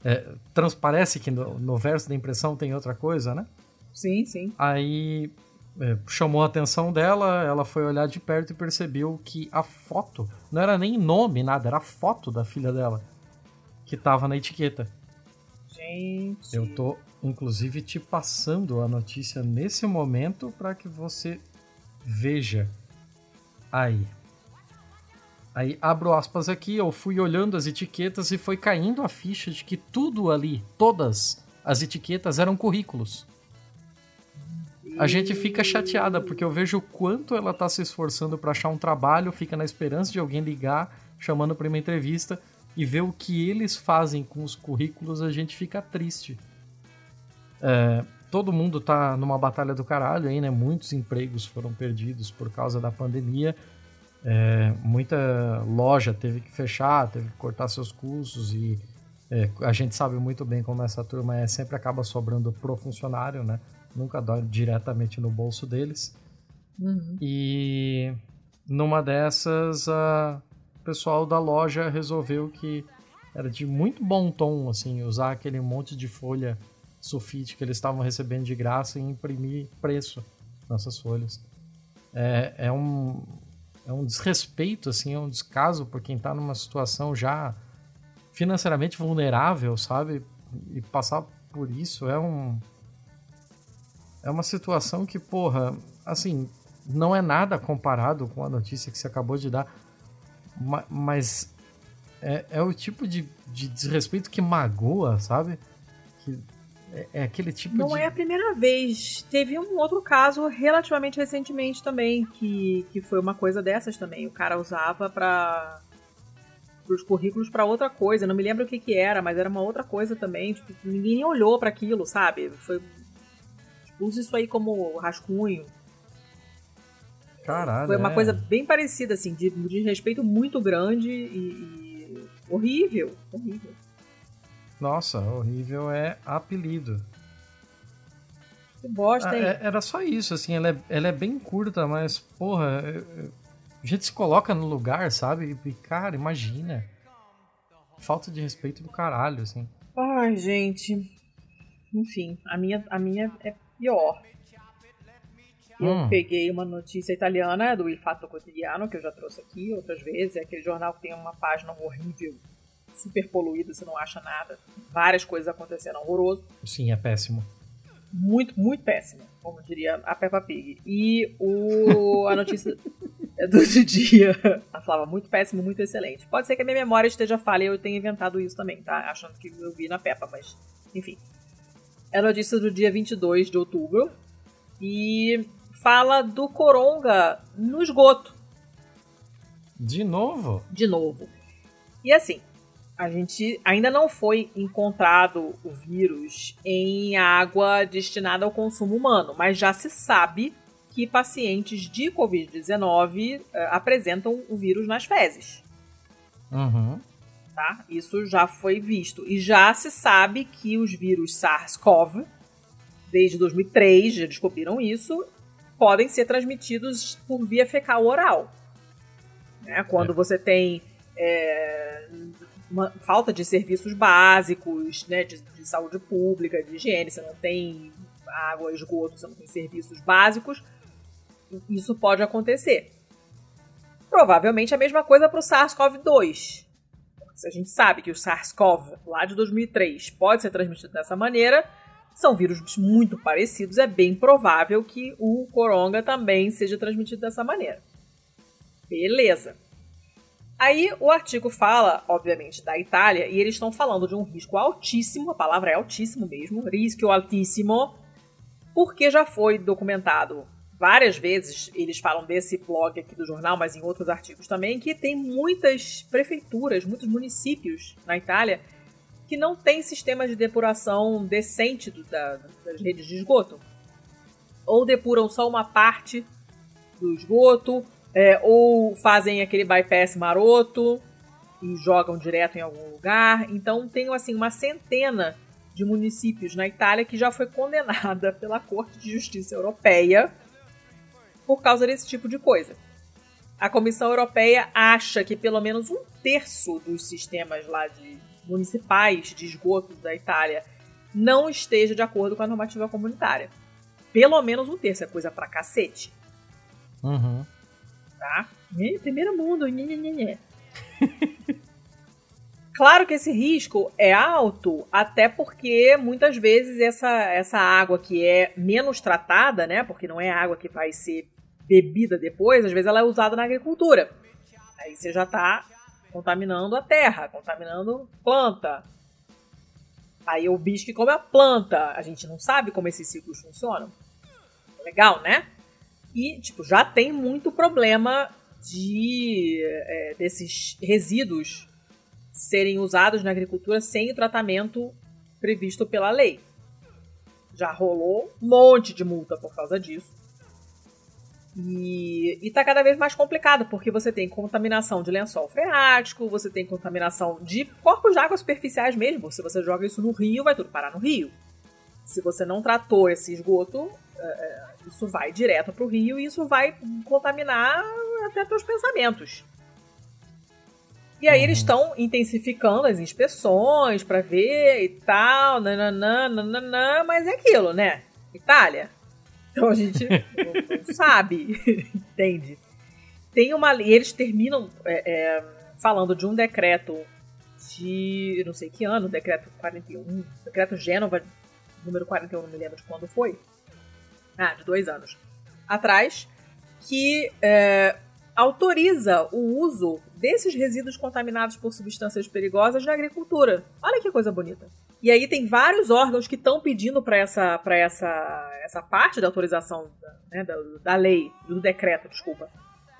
é, transparece que no, no verso da impressão tem outra coisa, né? Sim, sim. Aí é, chamou a atenção dela, ela foi olhar de perto e percebeu que a foto não era nem nome, nada, era a foto da filha dela que tava na etiqueta. Gente. Eu tô, inclusive, te passando a notícia nesse momento para que você veja. Aí. Aí abro aspas aqui, eu fui olhando as etiquetas e foi caindo a ficha de que tudo ali, todas as etiquetas eram currículos. A gente fica chateada porque eu vejo o quanto ela tá se esforçando para achar um trabalho, fica na esperança de alguém ligar, chamando para uma entrevista e ver o que eles fazem com os currículos, a gente fica triste. É, todo mundo tá numa batalha do caralho aí, né? Muitos empregos foram perdidos por causa da pandemia. É, muita loja teve que fechar, teve que cortar seus custos e é, a gente sabe muito bem como essa turma é, sempre acaba sobrando pro funcionário, né? Nunca dói diretamente no bolso deles. Uhum. E numa dessas, a... o pessoal da loja resolveu que era de muito bom tom, assim, usar aquele monte de folha sulfite que eles estavam recebendo de graça e imprimir preço nessas folhas. É, é, um, é um desrespeito, assim, é um descaso por quem está numa situação já financeiramente vulnerável, sabe? E passar por isso é um. É uma situação que, porra, assim, não é nada comparado com a notícia que você acabou de dar, mas é, é o tipo de, de desrespeito que magoa, sabe? Que é, é aquele tipo Não de... é a primeira vez. Teve um outro caso relativamente recentemente também, que, que foi uma coisa dessas também. O cara usava para os currículos para outra coisa. Não me lembro o que que era, mas era uma outra coisa também. Tipo, ninguém olhou para aquilo, sabe? Foi tipo, use isso aí como rascunho. Caralho. Foi uma é. coisa bem parecida, assim, de, de respeito muito grande e, e horrível, horrível. Nossa, horrível é apelido. Que bosta, Ah, hein? é- era só isso, assim, ela é, ela é bem curta, mas, porra, é- é- a gente se coloca no lugar, sabe? E, cara, imagina. Falta de respeito do caralho, assim. Ai, gente. Enfim, a minha, a minha é pior. Eu Hum. peguei uma notícia italiana do Il Fatto Quotidiano, que eu já trouxe aqui outras vezes. É aquele jornal que tem uma página horrível, super poluída, você não acha nada. Várias coisas acontecendo, horroroso. Sim, é péssimo. Muito, muito péssimo, como diria a Peppa Pig. E o, a notícia é do dia. Ela falava muito péssimo, muito excelente. Pode ser que a minha memória esteja falha e eu tenha inventado isso também, tá? Achando que eu vi na Peppa, mas enfim. É a notícia do dia 22 de outubro e fala do Coronga no esgoto, De novo? de novo. E assim, a gente ainda não foi encontrado o vírus em água destinada ao consumo humano, mas já se sabe que pacientes de Covid-19 eh, apresentam o vírus nas fezes. Uhum. Tá? Isso já foi visto. E já se sabe que os vírus SARS-CoV, desde 2003, já descobriram isso, podem ser transmitidos por via fecal oral. Né? Quando É. você tem é, uma falta de serviços básicos, né, de, de saúde pública, de higiene, você não tem água, esgoto, você não tem serviços básicos, isso pode acontecer. Provavelmente a mesma coisa para o SARS-CoV-2. Se a gente sabe que o SARS-CoV, lá de 2003, pode ser transmitido dessa maneira, são vírus muito parecidos, é bem provável que o coronga também seja transmitido dessa maneira. Beleza. Aí o artigo fala, obviamente, da Itália, e eles estão falando de um risco altíssimo, a palavra é altíssimo mesmo, risco altíssimo, porque já foi documentado várias vezes, eles falam desse blog aqui do jornal, mas em outros artigos também, que tem muitas prefeituras, muitos municípios na Itália que não tem sistema de depuração decente do- da- das redes de esgoto. Ou depuram só uma parte do esgoto, é, ou fazem aquele bypass maroto e jogam direto em algum lugar. Então tem assim uma centena de municípios na Itália que já foi condenada pela Corte de Justiça Europeia por causa desse tipo de coisa. A Comissão Europeia acha que pelo menos um terço dos sistemas lá de municipais de esgoto da Itália não esteja de acordo com a normativa comunitária. Pelo menos um terço, é coisa pra cacete, Uhum. Tá? Ih, Primeiro mundo, nhê, nhê, nhê. Claro que esse risco é alto, até porque muitas vezes essa, essa água que é menos tratada, né? Porque não é água que vai ser bebida depois, às vezes ela é usada na agricultura. Aí você já está contaminando a terra, contaminando planta. Aí o bicho que come a planta, a gente não sabe como esses ciclos funcionam. Legal, né? E, tipo, já tem muito problema de é, desses resíduos serem usados na agricultura sem o tratamento previsto pela lei. Já rolou um monte de multa por causa disso. E, e tá cada vez mais complicado, porque você tem contaminação de lençol freático, você tem contaminação de corpos de água superficiais mesmo. Se você joga isso no rio, vai tudo parar no rio. Se você não tratou esse esgoto, isso vai direto pro rio e isso vai contaminar até teus pensamentos. E aí Uhum. eles estão intensificando as inspeções pra ver e tal, nananã, nananã, mas é aquilo, né? Itália. Então a gente não, não sabe, entende? Tem uma. E eles terminam é, é, falando de um decreto de. não sei que ano, decreto 41, decreto Gênova, número 41, não me lembro de quando foi. Ah, de dois anos atrás, que é, autoriza o uso desses resíduos contaminados por substâncias perigosas na agricultura. Olha que coisa bonita. E aí tem vários órgãos que estão pedindo para essa, essa, essa parte da autorização né, da, da lei, do decreto, desculpa,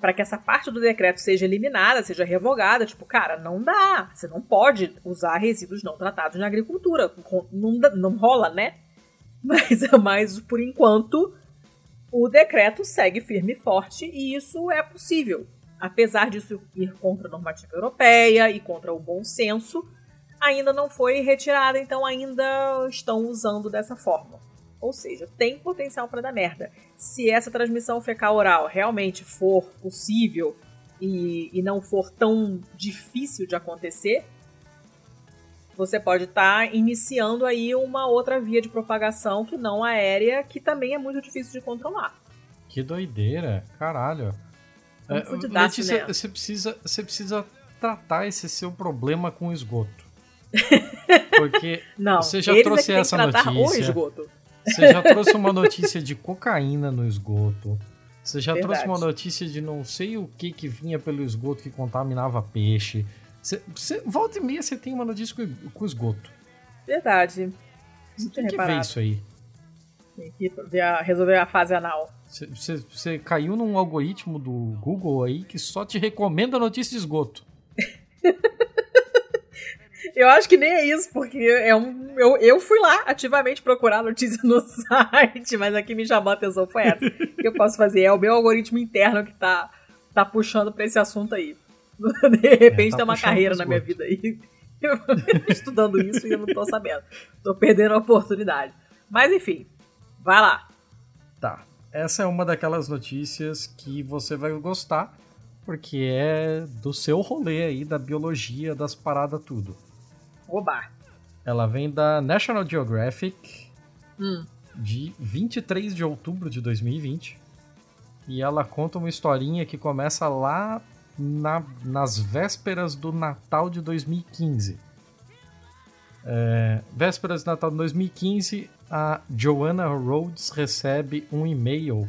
para que essa parte do decreto seja eliminada, seja revogada. Tipo, cara, não dá. Você não pode usar resíduos não tratados na agricultura. Não, não rola, né? Mas, mas por enquanto, o decreto segue firme e forte e isso é possível. Apesar disso ir contra a normativa europeia e contra o bom senso, ainda não foi retirada, então ainda estão usando dessa forma. Ou seja, tem potencial para dar merda. Se essa transmissão fecal oral realmente for possível e, e não for tão difícil de acontecer, você pode estar iniciando aí uma outra via de propagação que não aérea, que também é muito difícil de controlar. Que doideira, caralho. É, Letícia, nela. você precisa, você precisa tratar esse seu problema com esgoto. Porque Não, Você já eles trouxe é essa notícia. você já trouxe uma notícia de cocaína no esgoto. Você já Verdade. trouxe uma notícia de não sei o que que vinha pelo esgoto que contaminava peixe. Você, você- volta e meia você tem uma notícia com, com esgoto. Verdade. Você tem que ver reparado. isso aí. Tem que ver a- resolver a fase anal. Você caiu num algoritmo do Google aí que só te recomenda notícia de esgoto. Eu acho que nem é isso, porque é um, eu, eu fui lá ativamente procurar notícia no site, mas a que me chamou a atenção foi essa. O que eu posso fazer? É o meu algoritmo interno que tá, tá puxando pra esse assunto aí. De repente tá tem uma carreira na minha vida aí. Eu estudando isso e eu não tô sabendo. Tô perdendo a oportunidade. Mas enfim, vai lá. Tá. Essa é uma daquelas notícias que você vai gostar, porque é do seu rolê aí, da biologia, das paradas tudo. Oba. Ela vem da National Geographic, Hum. de 23 de outubro de 2020. E ela conta uma historinha que começa lá na- nas vésperas do Natal de 2015. É, vésperas do Natal de 2015, a Joanna Rhodes recebe um e-mail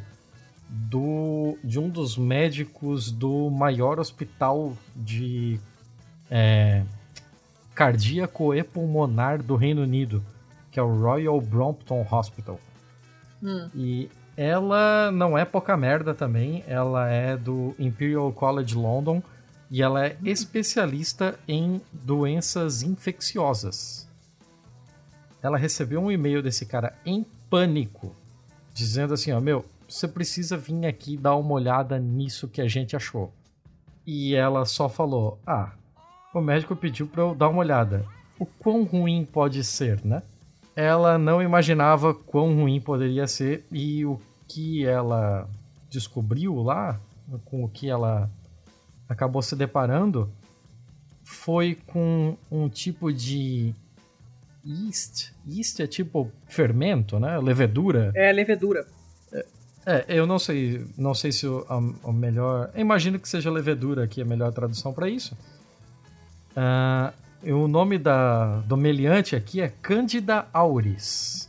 do, de um dos médicos do maior hospital de é, cardíaco e pulmonar do Reino Unido, que é o Royal Brompton Hospital. Hum. E ela não é pouca merda também, ela é do Imperial College London e ela é especialista em doenças infecciosas. Ela recebeu um e-mail desse cara em pânico, dizendo assim, ó, meu, você precisa vir aqui dar uma olhada nisso que a gente achou. E ela só falou, ah, o médico pediu pra eu dar uma olhada. O quão ruim pode ser, né? Ela não imaginava quão ruim poderia ser e o que ela descobriu lá, com o que ela acabou se deparando, foi com um tipo de yeast. Yeast é tipo fermento, né? Levedura. É levedura. É, eu não sei, não sei se o, a, o melhor. Eu imagino que seja levedura aqui a melhor tradução para isso. E o nome da, do meliante aqui é Cândida auris.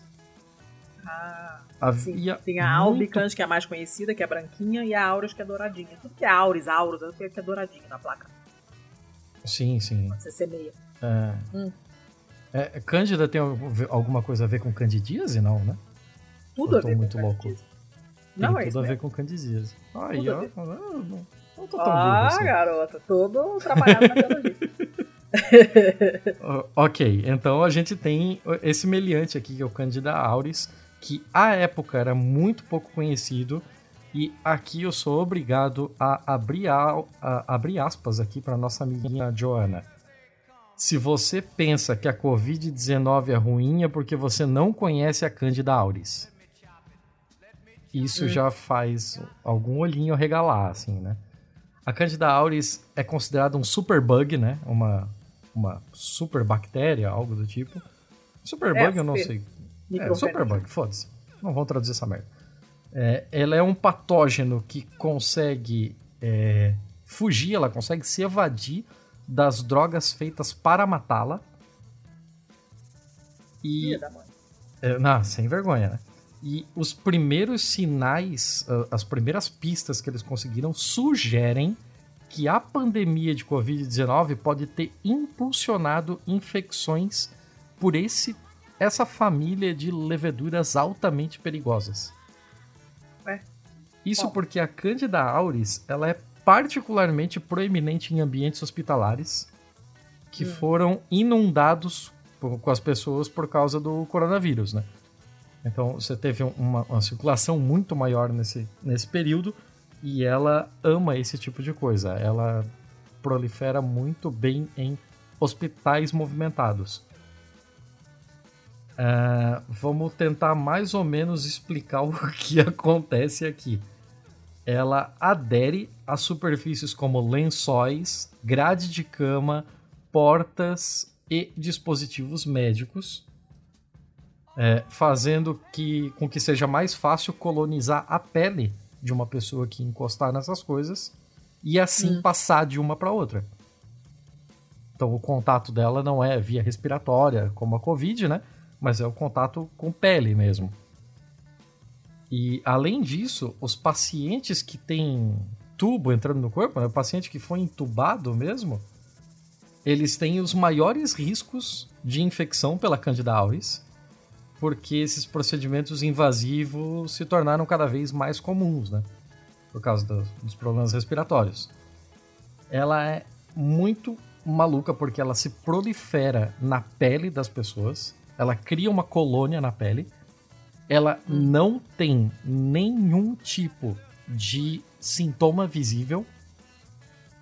Ah, Havia tem a muito- albicans, que é a mais conhecida, que é branquinha, e a auris, que é douradinha. Tudo que é auris, auros, é que é douradinho na placa. Sim, sim. Você semeia. É. Hum. É, Cândida tem alguma coisa a ver com candidíase, não, né? Tudo Eu a ver muito com louco. candidíase. Tem Não, é tudo a ver mesmo. com candidíase. Aí, ó. Não, não tô tão burro Ah, assim. garota, todo trabalhado na biologia. Ok, então a gente tem esse meliante aqui, que é o Candida auris, que à época era muito pouco conhecido, e aqui eu sou obrigado a abrir, a, a- abrir aspas aqui para nossa amiguinha Joana. Se você pensa que a Covid-19 é ruim, é porque você não conhece a Candida auris. Isso Hum. já faz algum olhinho regalar, assim, né? A Candida auris é considerada um super bug, né? Uma, uma super bactéria, algo do tipo. Super é, eu não sei. É, super bug, foda-se. Não vão traduzir essa merda. É, ela é um patógeno que consegue é, fugir, ela consegue se evadir das drogas feitas para matá-la. E. É, não, sem vergonha, né? E os primeiros sinais, as primeiras pistas que eles conseguiram sugerem que a pandemia de Covid-19 pode ter impulsionado infecções por esse, essa família de leveduras altamente perigosas. Ué? Isso Bom. porque a Candida auris ela é particularmente proeminente em ambientes hospitalares que hum. foram inundados com as pessoas por causa do coronavírus, né? Então você teve uma, uma, circulação muito maior nesse, nesse período e ela ama esse tipo de coisa. Ela prolifera muito bem em hospitais movimentados. Uh, vamos tentar mais ou menos explicar o que acontece aqui. Ela adere a superfícies como lençóis, grade de cama, portas e dispositivos médicos, é, fazendo que, com que seja mais fácil colonizar a pele de uma pessoa que encostar nessas coisas e assim hum. passar de uma para outra. Então o contato dela não é via respiratória, como a Covid, né? Mas é o contato com pele mesmo. E além disso, os pacientes que têm tubo entrando no corpo, né? o paciente que foi entubado mesmo, eles têm os maiores riscos de infecção pela Candida auris, porque esses procedimentos invasivos se tornaram cada vez mais comuns, né? Por causa do, dos problemas respiratórios. Ela é muito maluca porque ela se prolifera na pele das pessoas, ela cria uma colônia na pele, ela não tem nenhum tipo de sintoma visível,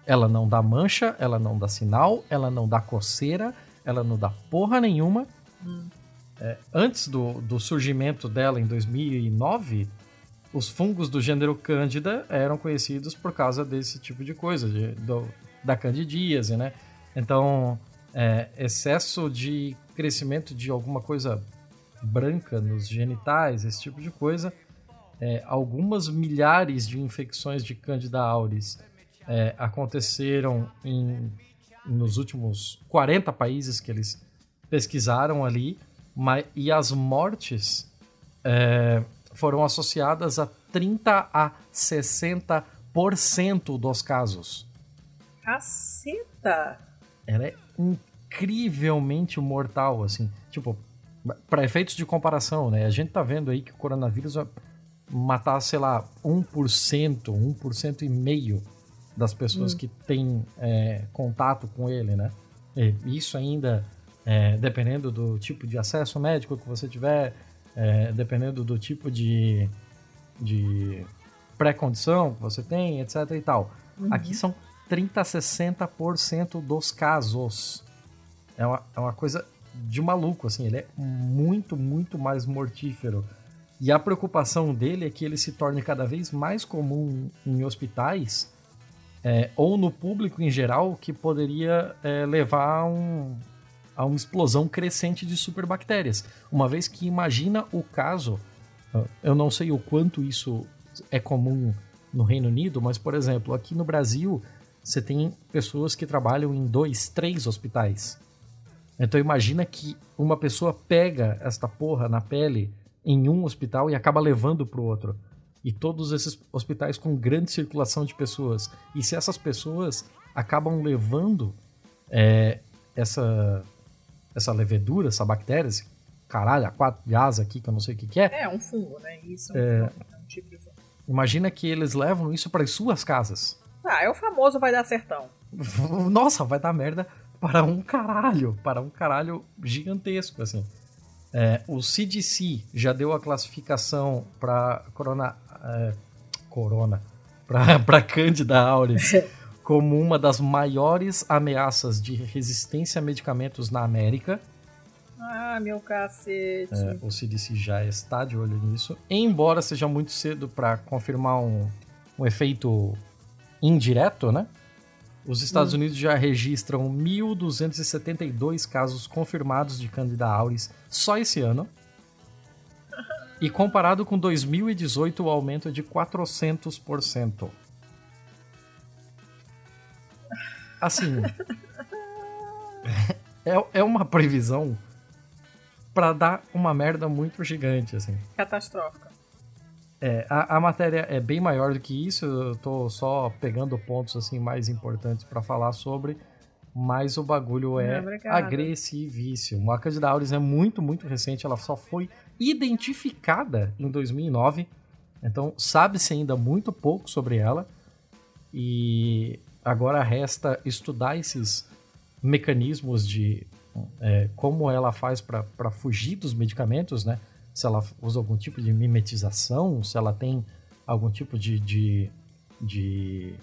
ela não dá mancha, ela não dá sinal, ela não dá coceira, ela não dá porra nenhuma. Hum. É, antes do, do surgimento dela em 2009, os fungos do gênero Cândida eram conhecidos por causa desse tipo de coisa, de, do, da candidíase, né? Então, é, excesso de crescimento de alguma coisa branca nos genitais, esse tipo de coisa, é, algumas milhares de infecções de Candida auris é, aconteceram em, nos últimos 40 países que eles pesquisaram ali, mas, e as mortes é, foram associadas a 30 a 60% dos casos. Caceta! Ela é incrivelmente mortal, assim. Tipo, para efeitos de comparação, né? A gente tá vendo aí que o coronavírus vai matar, sei lá, 1%, 1% e meio das pessoas hum. que têm é, contato com ele, né? E isso ainda, é, dependendo do tipo de acesso médico que você tiver, é, dependendo do tipo de, de pré-condição que você tem, etc e tal. Uhum. Aqui são 30 a 60% dos casos. É uma, é uma coisa de maluco, assim, ele é muito, muito mais mortífero. E a preocupação dele é que ele se torne cada vez mais comum em hospitais é, ou no público em geral, que poderia é, levar a, um, a uma explosão crescente de superbactérias. Uma vez que imagina o caso, eu não sei o quanto isso é comum no Reino Unido, mas, por exemplo, aqui no Brasil, você tem pessoas que trabalham em dois, três hospitais. Então imagina que uma pessoa pega esta porra na pele em um hospital e acaba levando para o outro e todos esses hospitais com grande circulação de pessoas. E se essas pessoas acabam levando é, essa, essa levedura, essa bactéria, esse caralho, a quatro gás aqui, que eu não sei o que, que é. É, um fungo, né? Isso é um, é, fungo, é um tipo de fungo. Imagina que eles levam isso para as suas casas. Ah, é o famoso vai dar sertão. Nossa, vai dar merda para um caralho, para um caralho gigantesco, assim. É, o CDC já deu a classificação para corona, é, corona, para Candida auris como uma das maiores ameaças de resistência a medicamentos na América. Ah, meu cacete. É, o CDC já está de olho nisso. Embora seja muito cedo para confirmar um, um efeito indireto, né? Os Estados hum. Unidos já registram 1.272 casos confirmados de Candida auris só esse ano. E comparado com 2018, o aumento é de 400%. Assim. é, é uma previsão para dar uma merda muito gigante, assim. Catastrófica. É, a, a, matéria é bem maior do que isso, eu tô só pegando pontos assim mais importantes para falar sobre, mas o bagulho é agressivíssimo. A Candida auris é muito, muito recente, ela só foi identificada em 2009, então sabe-se ainda muito pouco sobre ela, e agora resta estudar esses mecanismos de é, como ela faz para fugir dos medicamentos, né? Se ela usa algum tipo de mimetização, se ela tem algum tipo de, de, de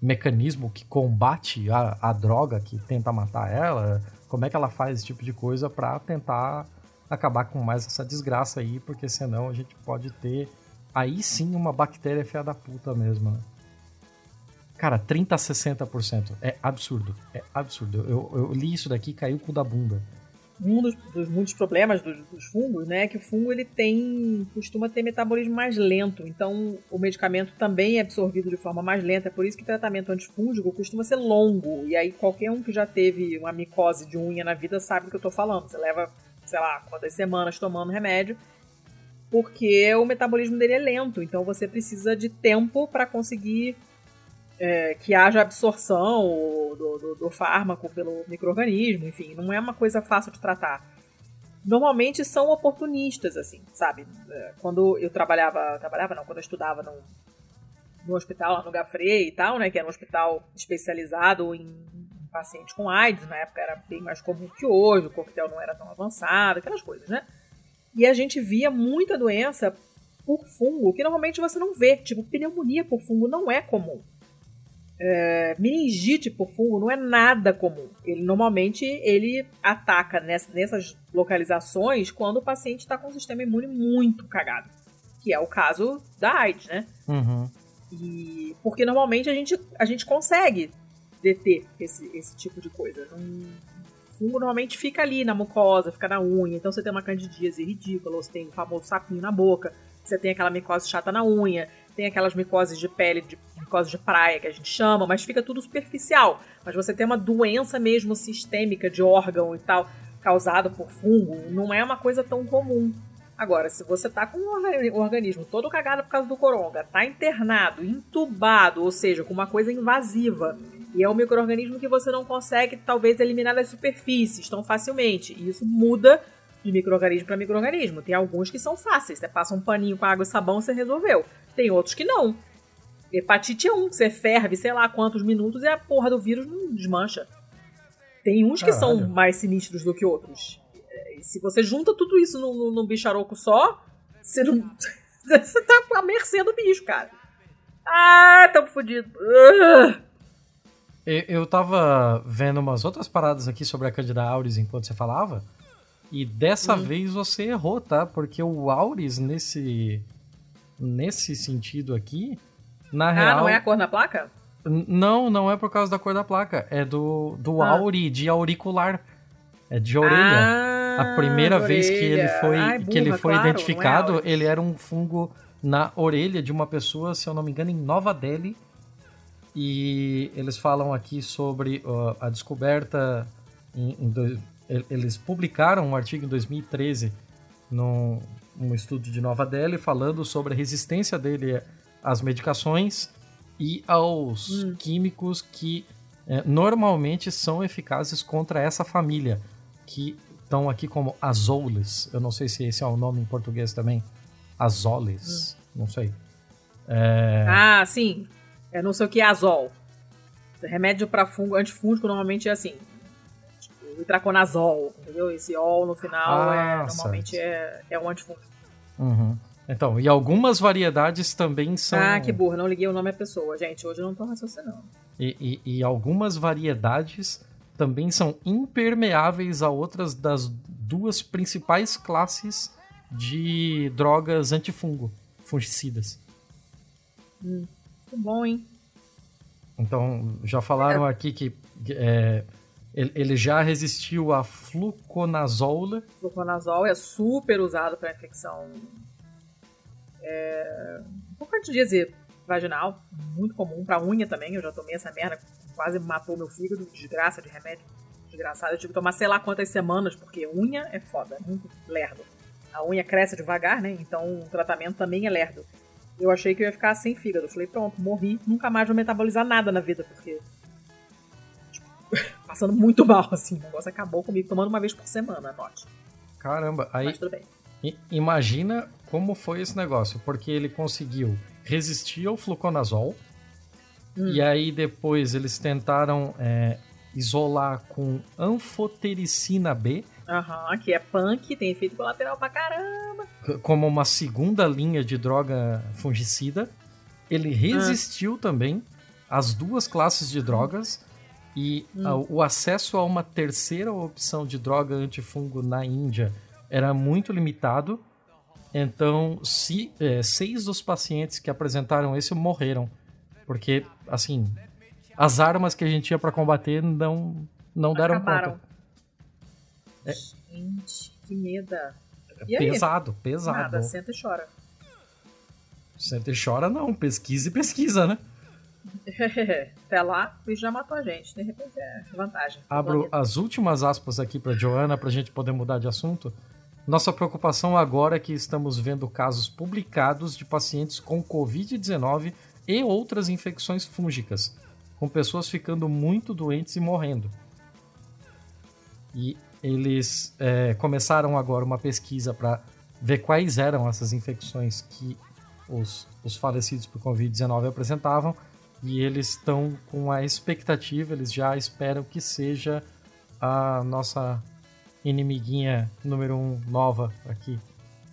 mecanismo que combate a, a droga que tenta matar ela, como é que ela faz esse tipo de coisa para tentar acabar com mais essa desgraça aí, porque senão a gente pode ter aí sim uma bactéria fia da puta mesmo, né? Cara, 30 a 60%. É absurdo. É absurdo. Eu, eu li isso daqui caiu cu da bunda. Um dos, dos muitos problemas dos, dos, fungos, né, é que o fungo ele tem costuma ter metabolismo mais lento, então o medicamento também é absorvido de forma mais lenta, é por isso que o tratamento antifúngico costuma ser longo. E aí qualquer um que já teve uma micose de unha na vida sabe do que eu tô falando. Você leva, sei lá, quantas semanas tomando remédio, porque o metabolismo dele é lento, então você precisa de tempo para conseguir é, que haja absorção do, do, do fármaco pelo microorganismo, enfim, não é uma coisa fácil de tratar. Normalmente são oportunistas, assim, sabe? É, quando eu trabalhava, trabalhava não, quando eu estudava no, no hospital no Gafrey e tal, né, que era um hospital especializado em pacientes com AIDS, na época era bem mais comum que hoje, o coquetel não era tão avançado, aquelas coisas, né? E a gente via muita doença por fungo que normalmente você não vê, tipo pneumonia por fungo não é comum é, meningite por fungo não é nada comum. Ele normalmente ele ataca nessa, nessas localizações quando o paciente está com o sistema imune muito cagado, que é o caso da AIDS, né? Uhum. E porque normalmente a gente, a gente consegue deter esse, esse tipo de coisa. Um fungo normalmente fica ali na mucosa, fica na unha. Então você tem uma candidíase ridícula, ou você tem o famoso sapinho na boca, você tem aquela micose chata na unha, tem aquelas micoses de pele, de micose de praia que a gente chama, mas fica tudo superficial. Mas você tem uma doença mesmo sistêmica de órgão e tal, causada por fungo, não é uma coisa tão comum. Agora, se você tá com um organismo todo cagado por causa do coronga, tá internado, entubado, ou seja, com uma coisa invasiva, e é um microorganismo que você não consegue, talvez, eliminar das superfícies tão facilmente, e isso muda de microorganismo para microorganismo. Tem alguns que são fáceis, você passa um paninho com água e sabão, você resolveu. Tem outros que não. Hepatite é um, que você ferve, sei lá quantos minutos e a porra do vírus não desmancha. Tem uns que Caralho. são mais sinistros do que outros. E se você junta tudo isso num, num, num bicharoco só, você não. você tá à mercê do bicho, cara. Ah, tamo fodido. Uh. Eu tava vendo umas outras paradas aqui sobre a Candida auris enquanto você falava. E dessa hum. vez você errou, tá? Porque o auris nesse nesse sentido aqui, na ah, real. Ah, não é a cor da placa? Não, não é por causa da cor da placa. É do, do ah. auri, de auricular. É de orelha. Ah, a primeira vez que ele foi, Ai, burra, que ele foi claro, identificado, é ele era um fungo na orelha de uma pessoa, se eu não me engano, em Nova Delhi. E eles falam aqui sobre uh, a descoberta. Em, em eles publicaram um artigo em 2013 num, um estudo de Nova Delhi falando sobre a resistência dele às medicações e aos hum. químicos que é, normalmente são eficazes contra essa família, que estão aqui como azoles. Eu não sei se esse é o nome em português também. Azoles, hum. não sei. É... Ah, sim. É não sei o que é azol. Remédio para fungo, antifúngico normalmente é assim itraconazol, entendeu? Esse ol no final ah, é, normalmente é, é um antifúngico. Uhum. Então, e algumas variedades também são. Ah, que burra, não liguei o nome à pessoa. Gente, hoje eu não tô raciocinando. E, e, e algumas variedades também são impermeáveis a outras das duas principais classes de drogas antifungo, fungicidas. Hum, que bom, hein? Então, já falaram é. aqui que é, ele já resistiu a fluconazol. Fluconazol é super usado para infecção. É, dizer vaginal, muito comum, para unha também. Eu já tomei essa merda, quase matou meu fígado, desgraça de remédio. Desgraçado, eu tive que tomar sei lá quantas semanas, porque unha é foda, é muito lerdo. A unha cresce devagar, né? Então o tratamento também é lerdo. Eu achei que eu ia ficar sem fígado. Falei, pronto, morri, nunca mais vou metabolizar nada na vida, porque. Passando muito mal, assim. O negócio acabou comigo, tomando uma vez por semana, note. Caramba, aí. Mas tudo bem. Imagina como foi esse negócio, porque ele conseguiu resistir ao fluconazol, hum. e aí depois eles tentaram é, isolar com anfotericina B. Aham, uhum, que é punk, tem efeito colateral pra caramba. Como uma segunda linha de droga fungicida. Ele resistiu ah. também às duas classes de drogas e hum. a, o acesso a uma terceira opção de droga antifungo na Índia era muito limitado. Então, se, é, seis dos pacientes que apresentaram esse morreram. Porque, assim, as armas que a gente tinha para combater não, não deram Acabaram. conta. É. Gente, que medo. Pesado, aí? pesado. Nada, senta e chora. Senta e chora não, pesquisa e pesquisa, né? Até lá, o já matou a gente. De repente é vantagem. Abro as últimas aspas aqui para Joana para a gente poder mudar de assunto. Nossa preocupação agora é que estamos vendo casos publicados de pacientes com Covid-19 e outras infecções fúngicas com pessoas ficando muito doentes e morrendo. E eles é, começaram agora uma pesquisa para ver quais eram essas infecções que os, os falecidos por Covid-19 apresentavam. E eles estão com a expectativa, eles já esperam que seja a nossa inimiguinha número um nova aqui,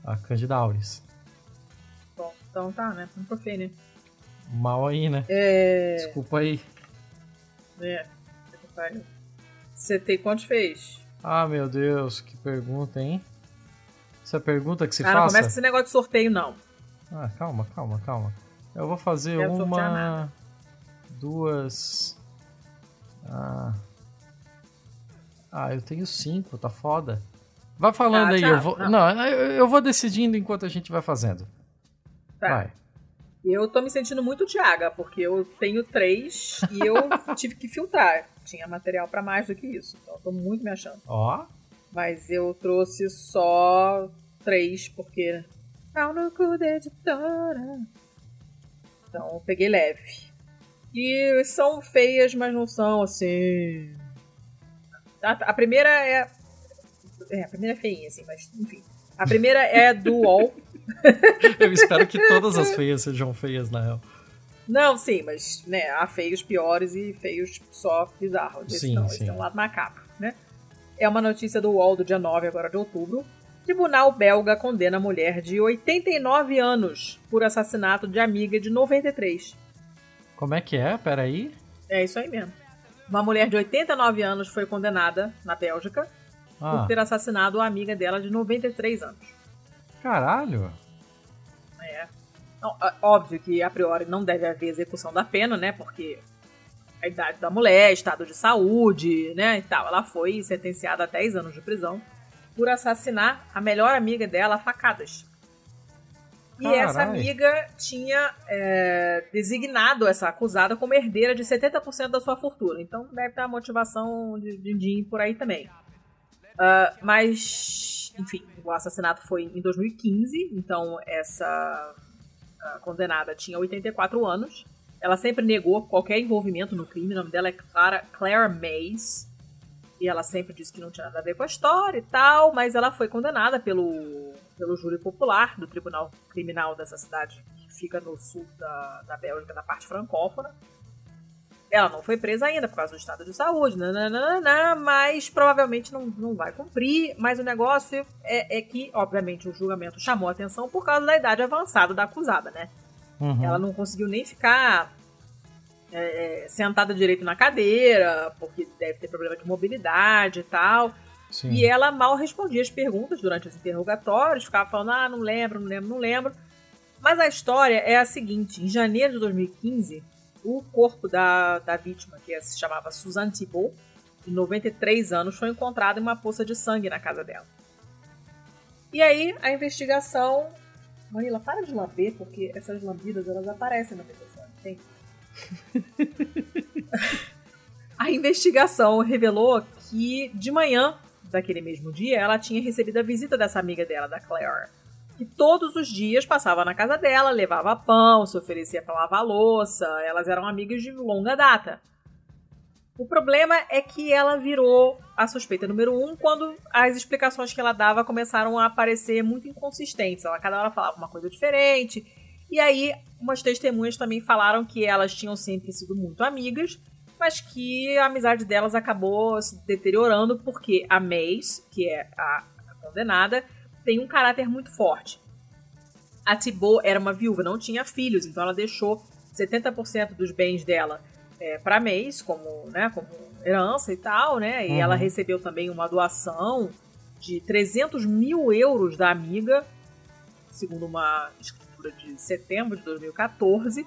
a Candida auris. Bom, então tá, né? Não feio, né? Mal aí, né? É... Desculpa aí. É. Você tem quantos fez? Ah, meu Deus, que pergunta, hein? Essa é pergunta que se ah, faça. Não começa esse negócio de sorteio, não. Ah, calma, calma, calma. Eu vou fazer Quero uma. Duas. Ah. Ah, eu tenho cinco, tá foda. Vai falando ah, aí, eu vou. Não. não, eu vou decidindo enquanto a gente vai fazendo. Tá. Vai. Eu tô me sentindo muito Tiaga, porque eu tenho três e eu tive que filtrar. Tinha material para mais do que isso. Então eu tô muito me achando. Ó. Mas eu trouxe só três, porque. Pau no cu da editora. Então eu peguei leve. E são feias, mas não são assim. A, a primeira é. É, a primeira é feinha, assim, mas enfim. A primeira é do UOL. Eu espero que todas as feias sejam feias, na real. Não, sim, mas né, há feios piores e feios só bizarros. Esse sim, não, sim. esse é um lado macabro, né? É uma notícia do UOL do dia 9 agora de outubro. Tribunal belga condena mulher de 89 anos por assassinato de amiga de 93. Como é que é? Peraí. É isso aí mesmo. Uma mulher de 89 anos foi condenada na Bélgica ah. por ter assassinado a amiga dela de 93 anos. Caralho! É. Não, óbvio que a priori não deve haver execução da pena, né? Porque a idade da mulher, estado de saúde, né? E tal. Ela foi sentenciada a 10 anos de prisão por assassinar a melhor amiga dela a facadas. E essa amiga tinha é, designado essa acusada como herdeira de 70% da sua fortuna. Então deve ter a motivação de din por aí também. Uh, mas, enfim, o assassinato foi em 2015, então essa condenada tinha 84 anos. Ela sempre negou qualquer envolvimento no crime. O nome dela é Clara, Claire Mays. Ela sempre disse que não tinha nada a ver com a história e tal, mas ela foi condenada pelo, pelo júri popular do Tribunal Criminal dessa cidade, que fica no sul da, da Bélgica, na parte francófona. Ela não foi presa ainda por causa do estado de saúde, nananana, mas provavelmente não, não vai cumprir. Mas o negócio é, é que, obviamente, o julgamento chamou a atenção por causa da idade avançada da acusada, né? Uhum. Ela não conseguiu nem ficar é, é, sentada direito na cadeira, porque deve ter problema de mobilidade e tal. Sim. E ela mal respondia as perguntas durante os interrogatórios, ficava falando, ah, não lembro, não lembro, não lembro. Mas a história é a seguinte: em janeiro de 2015, O corpo da, da vítima, que se chamava Suzanne Thibault, de 93 anos, foi encontrado em uma poça de sangue na casa dela. E aí, a investigação. Manila, para de lamber, porque essas lambidas elas aparecem na telefone. Tem. a investigação revelou que de manhã daquele mesmo dia ela tinha recebido a visita dessa amiga dela, da Claire, que todos os dias passava na casa dela, levava pão, se oferecia para lavar louça, elas eram amigas de longa data. O problema é que ela virou a suspeita número um quando as explicações que ela dava começaram a aparecer muito inconsistentes. Ela, cada hora falava uma coisa diferente. E aí, umas testemunhas também falaram que elas tinham sempre sido muito amigas, mas que a amizade delas acabou se deteriorando porque a Mace, que é a condenada, tem um caráter muito forte. A Thibault era uma viúva, não tinha filhos, então ela deixou 70% dos bens dela é, para mês, como, né, como herança e tal, né? E uhum. ela recebeu também uma doação de 300 mil euros da amiga, segundo uma de setembro de 2014.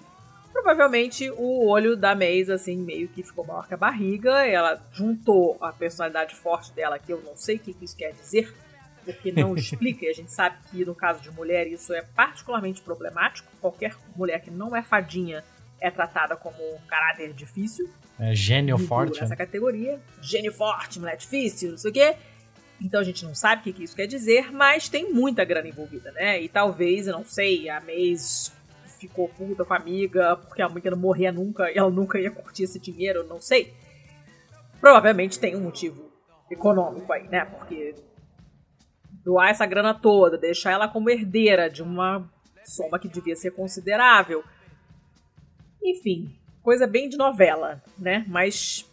Provavelmente o olho da Maze, assim, meio que ficou maior que a barriga. Ela juntou a personalidade forte dela, que eu não sei o que isso quer dizer, porque não explica, e a gente sabe que no caso de mulher isso é particularmente problemático. Qualquer mulher que não é fadinha é tratada como caráter difícil. É gênio forte. Nessa categoria. Gênio forte, mulher difícil, não sei o quê. Então a gente não sabe o que, isso quer dizer, mas tem muita grana envolvida, né? E talvez, eu não sei, a Maze ficou puta com a amiga porque a amiga não morria nunca e ela nunca ia curtir esse dinheiro, não sei. Provavelmente tem um motivo econômico aí, né? Porque doar essa grana toda, deixar ela como herdeira de uma soma que devia ser considerável enfim, coisa bem de novela, né? Mas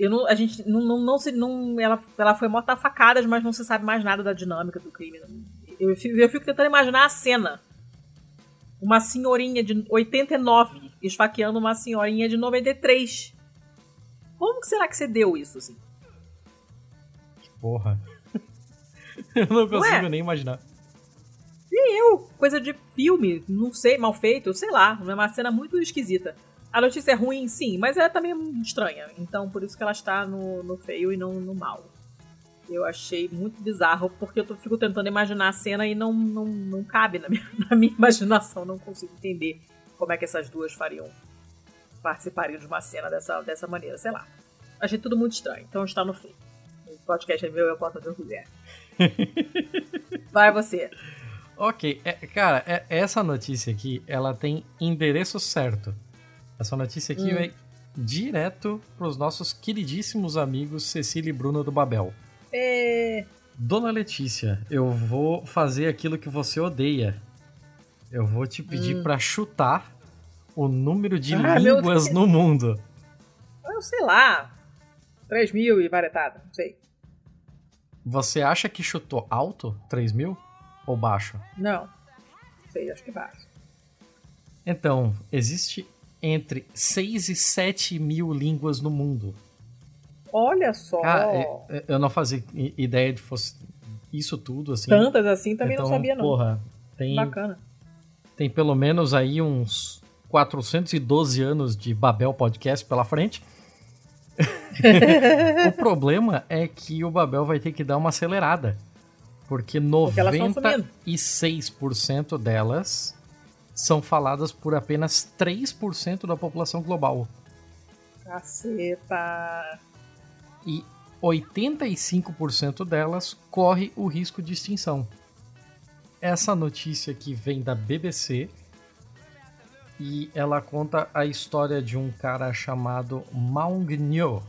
eu não, a gente não, não, não se. Não, ela, ela foi morta a facadas, mas não se sabe mais nada da dinâmica do crime. Eu, eu fico tentando imaginar a cena. Uma senhorinha de 89 esfaqueando uma senhorinha de 93. Como que será que você deu isso, assim? Que porra. eu não consigo nem imaginar. E eu, coisa de filme, não sei, mal feito, sei lá, é uma cena muito esquisita. A notícia é ruim, sim, mas ela também é estranha. Então, por isso que ela está no, no feio e não no mal. Eu achei muito bizarro, porque eu tô, fico tentando imaginar a cena e não, não, não cabe na minha, na minha imaginação. Não consigo entender como é que essas duas fariam. participariam de uma cena dessa, dessa maneira, sei lá. Achei tudo muito estranho, então está no feio. O podcast é meu, eu posso fazer o que quiser. Vai você. Ok, é, cara, é, essa notícia aqui, ela tem endereço certo. Essa notícia aqui hum. vai direto pros nossos queridíssimos amigos Cecília e Bruno do Babel. É... Dona Letícia, eu vou fazer aquilo que você odeia. Eu vou te pedir hum. para chutar o número de ah, línguas no mundo. Eu sei lá. 3 mil e varetada, não sei. Você acha que chutou alto? 3 mil? Ou baixo? Não. Sei, acho que baixo. Então, existe entre 6 e 7 mil línguas no mundo. Olha só! É, eu não fazia ideia de fosse isso tudo, assim. Tantas assim também então, não sabia, não. Porra, tem. Bacana. Tem pelo menos aí uns 412 anos de Babel Podcast pela frente. o problema é que o Babel vai ter que dar uma acelerada. Porque 96% delas são faladas por apenas 3% da população global. Caceta! E 85% delas corre o risco de extinção. Essa notícia aqui vem da BBC e ela conta a história de um cara chamado Maung Nyo.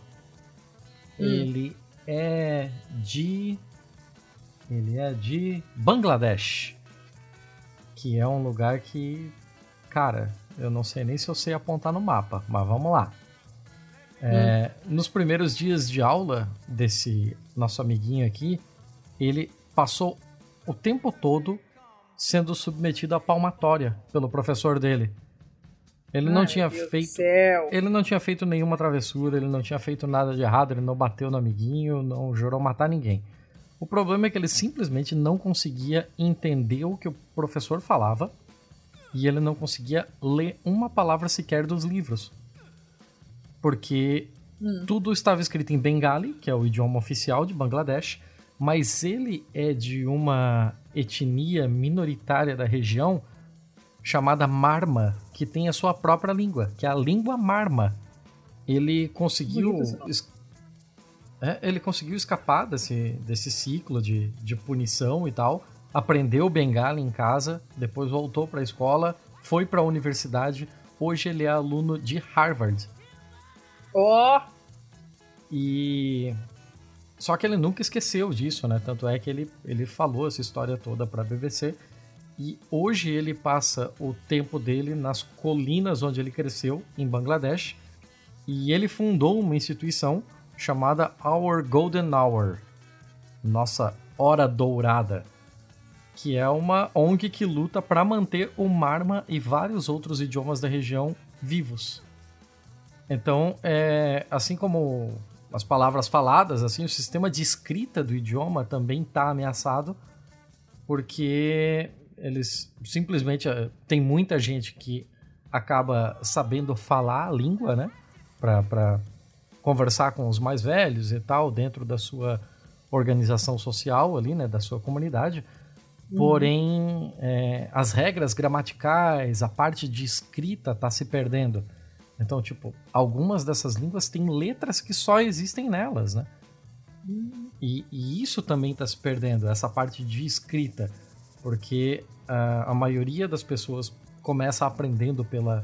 Hum. Ele é de ele é de Bangladesh, que é um lugar que, cara, eu não sei nem se eu sei apontar no mapa, mas vamos lá. É, hum. Nos primeiros dias de aula desse nosso amiguinho aqui, ele passou o tempo todo sendo submetido à palmatória pelo professor dele. Ele Ai, não tinha feito. Ele não tinha feito nenhuma travessura, ele não tinha feito nada de errado, ele não bateu no amiguinho, não jurou matar ninguém. O problema é que ele simplesmente não conseguia entender o que o professor falava e ele não conseguia ler uma palavra sequer dos livros. porque hum. tudo estava escrito em Bengali, que é o idioma oficial de Bangladesh, mas ele é de uma etnia minoritária da região chamada Marma, que tem a sua própria língua, que é a língua Marma. Ele conseguiu. É, ele conseguiu escapar desse, desse ciclo de, de punição e tal. Aprendeu Bengali em casa, depois voltou para a escola, foi para a universidade. Hoje ele é aluno de Harvard. Ó! Oh. E só que ele nunca esqueceu disso, né? Tanto é que ele, ele falou essa história toda para a BBC. E hoje ele passa o tempo dele nas colinas onde ele cresceu, em Bangladesh. E ele fundou uma instituição chamada Our Golden Hour Nossa Hora Dourada que é uma ONG que luta para manter o Marma e vários outros idiomas da região vivos. Então, é, assim como as palavras faladas, assim, o sistema de escrita do idioma também está ameaçado, porque eles simplesmente é, tem muita gente que acaba sabendo falar a língua, né, para conversar com os mais velhos e tal dentro da sua organização social ali, né, da sua comunidade Uhum. Porém, é, as regras gramaticais, a parte de escrita está se perdendo. Então, tipo, algumas dessas línguas têm letras que só existem nelas, né? Uhum. E, e, isso também está se perdendo, essa parte de escrita. Porque uh, a maioria das pessoas começa aprendendo pela,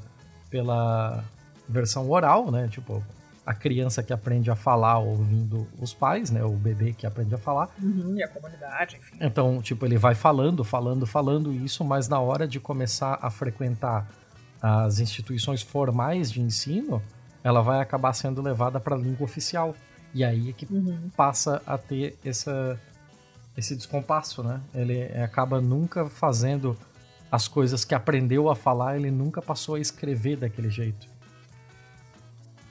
pela versão oral, né? Tipo, a criança que aprende a falar ouvindo os pais, né? O bebê que aprende a falar. Uhum, e a comunidade, enfim. Então, tipo, ele vai falando, falando, falando isso, mas na hora de começar a frequentar as instituições formais de ensino, ela vai acabar sendo levada para a língua oficial. E aí é que uhum. passa a ter essa, esse descompasso, né? Ele acaba nunca fazendo as coisas que aprendeu a falar, ele nunca passou a escrever daquele jeito.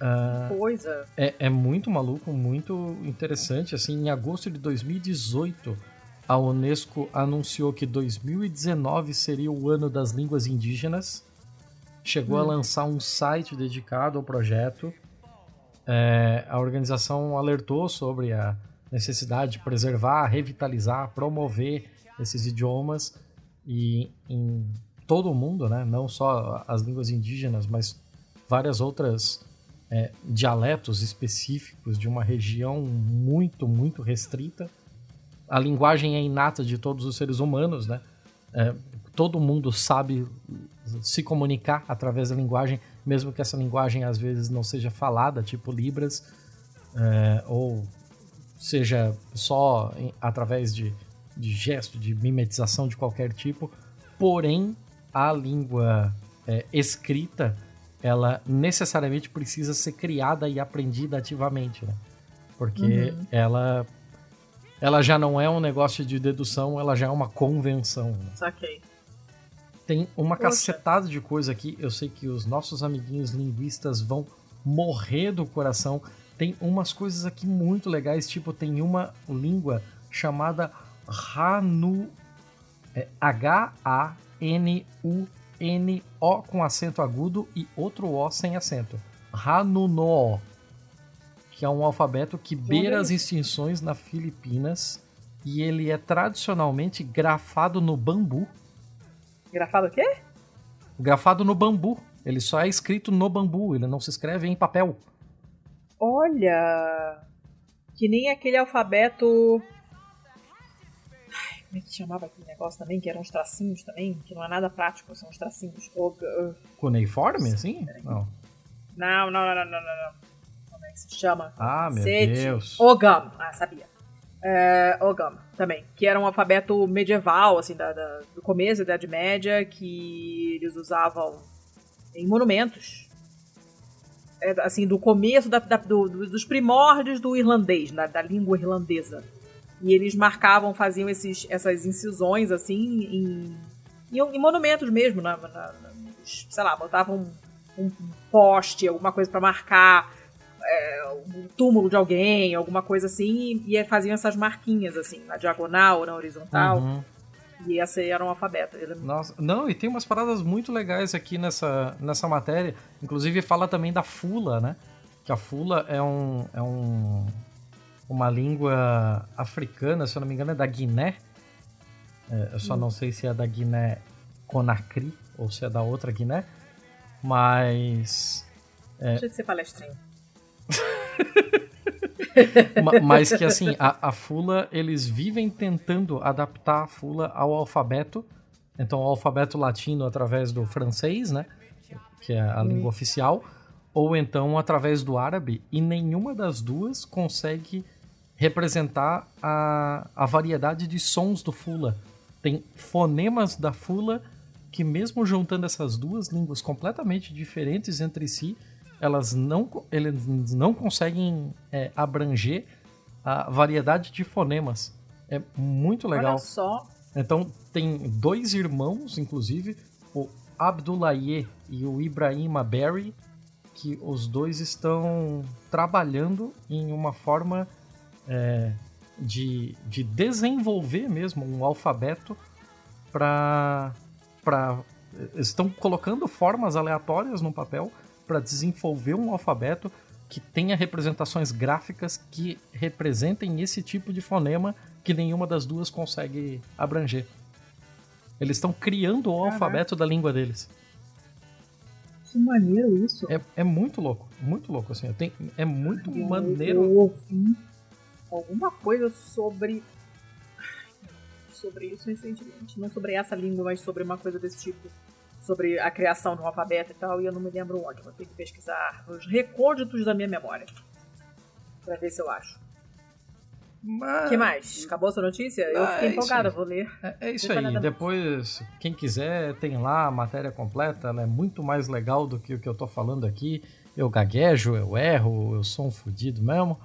Uh, coisa. É, é muito maluco, muito interessante. Assim, em agosto de 2018, a Unesco anunciou que 2019 seria o ano das línguas indígenas. Chegou hum. a lançar um site dedicado ao projeto. É, a organização alertou sobre a necessidade de preservar, revitalizar, promover esses idiomas e em todo o mundo, né? não só as línguas indígenas, mas várias outras é, dialetos específicos de uma região muito, muito restrita. A linguagem é inata de todos os seres humanos, né? É, todo mundo sabe se comunicar através da linguagem, mesmo que essa linguagem às vezes não seja falada, tipo Libras, é, ou seja só em, através de, de gesto, de mimetização de qualquer tipo. Porém, a língua é, escrita ela necessariamente precisa ser criada e aprendida ativamente, né? Porque uhum. ela ela já não é um negócio de dedução, ela já é uma convenção. Né? Saquei. Tem uma Poxa. cacetada de coisa aqui. Eu sei que os nossos amiguinhos linguistas vão morrer do coração. Tem umas coisas aqui muito legais, tipo, tem uma língua chamada Hanu. É H-A-N-U N-O com acento agudo e outro O sem acento. Hanuno, que é um alfabeto que beira as extinções na Filipinas e ele é tradicionalmente grafado no bambu. Grafado o quê? Grafado no bambu. Ele só é escrito no bambu, ele não se escreve em papel. Olha! Que nem aquele alfabeto como é que chamava aquele negócio também, que eram os tracinhos também, que não é nada prático, são os tracinhos. O, Cuneiforme, assim? Não. Não, não, não, não, não. Como é que se chama? Ah, meu Deus. Ogam. Ah, sabia. É, Ogam, também. Que era um alfabeto medieval, assim, da, da, do começo da Idade Média, que eles usavam em monumentos. É, assim, do começo da, da, do, dos primórdios do irlandês, da, da língua irlandesa. E eles marcavam, faziam esses, essas incisões, assim, em, em, em monumentos mesmo, na, na, sei lá, botavam um, um poste, alguma coisa para marcar é, um túmulo de alguém, alguma coisa assim, e, e faziam essas marquinhas, assim, na diagonal, na horizontal. Uhum. E esse era um alfabeto. Nossa, não, e tem umas paradas muito legais aqui nessa, nessa matéria. Inclusive fala também da fula, né? que a Fula é um, é um uma língua africana, se eu não me engano, é da Guiné. É, eu só hum. não sei se é da Guiné Conakry ou se é da outra Guiné. Mas. É... Deixa de ser palestrinho. Mas que assim, a, a Fula, eles vivem tentando adaptar a Fula ao alfabeto. Então, o alfabeto latino através do francês, né? Que é a hum. língua oficial. Ou então através do árabe. E nenhuma das duas consegue representar a, a variedade de sons do Fula. Tem fonemas da Fula que, mesmo juntando essas duas línguas completamente diferentes entre si, elas não, eles não conseguem é, abranger a variedade de fonemas. É muito legal. Olha só. Então, tem dois irmãos, inclusive, o Abdullaye e o Ibrahim Berry, que os dois estão trabalhando em uma forma é, de, de desenvolver mesmo um alfabeto para. Estão colocando formas aleatórias no papel para desenvolver um alfabeto que tenha representações gráficas que representem esse tipo de fonema que nenhuma das duas consegue abranger. Eles estão criando o alfabeto da língua deles. Que maneiro isso. É, é muito louco, muito louco, assim. Tenho, é muito eu, maneiro. Eu ouvi alguma coisa sobre. Sobre isso recentemente. Não sobre essa língua, mas sobre uma coisa desse tipo sobre a criação um alfabeto e tal, e eu não me lembro onde. Vou ter que pesquisar nos recônditos da minha memória. Pra ver se eu acho. Mas... que mais? Acabou sua notícia? Eu ah, fiquei é empolgada, vou ler. É, é isso aí. Depois, quem quiser, tem lá a matéria completa. Ela é muito mais legal do que o que eu tô falando aqui. Eu gaguejo, eu erro, eu sou um fudido mesmo.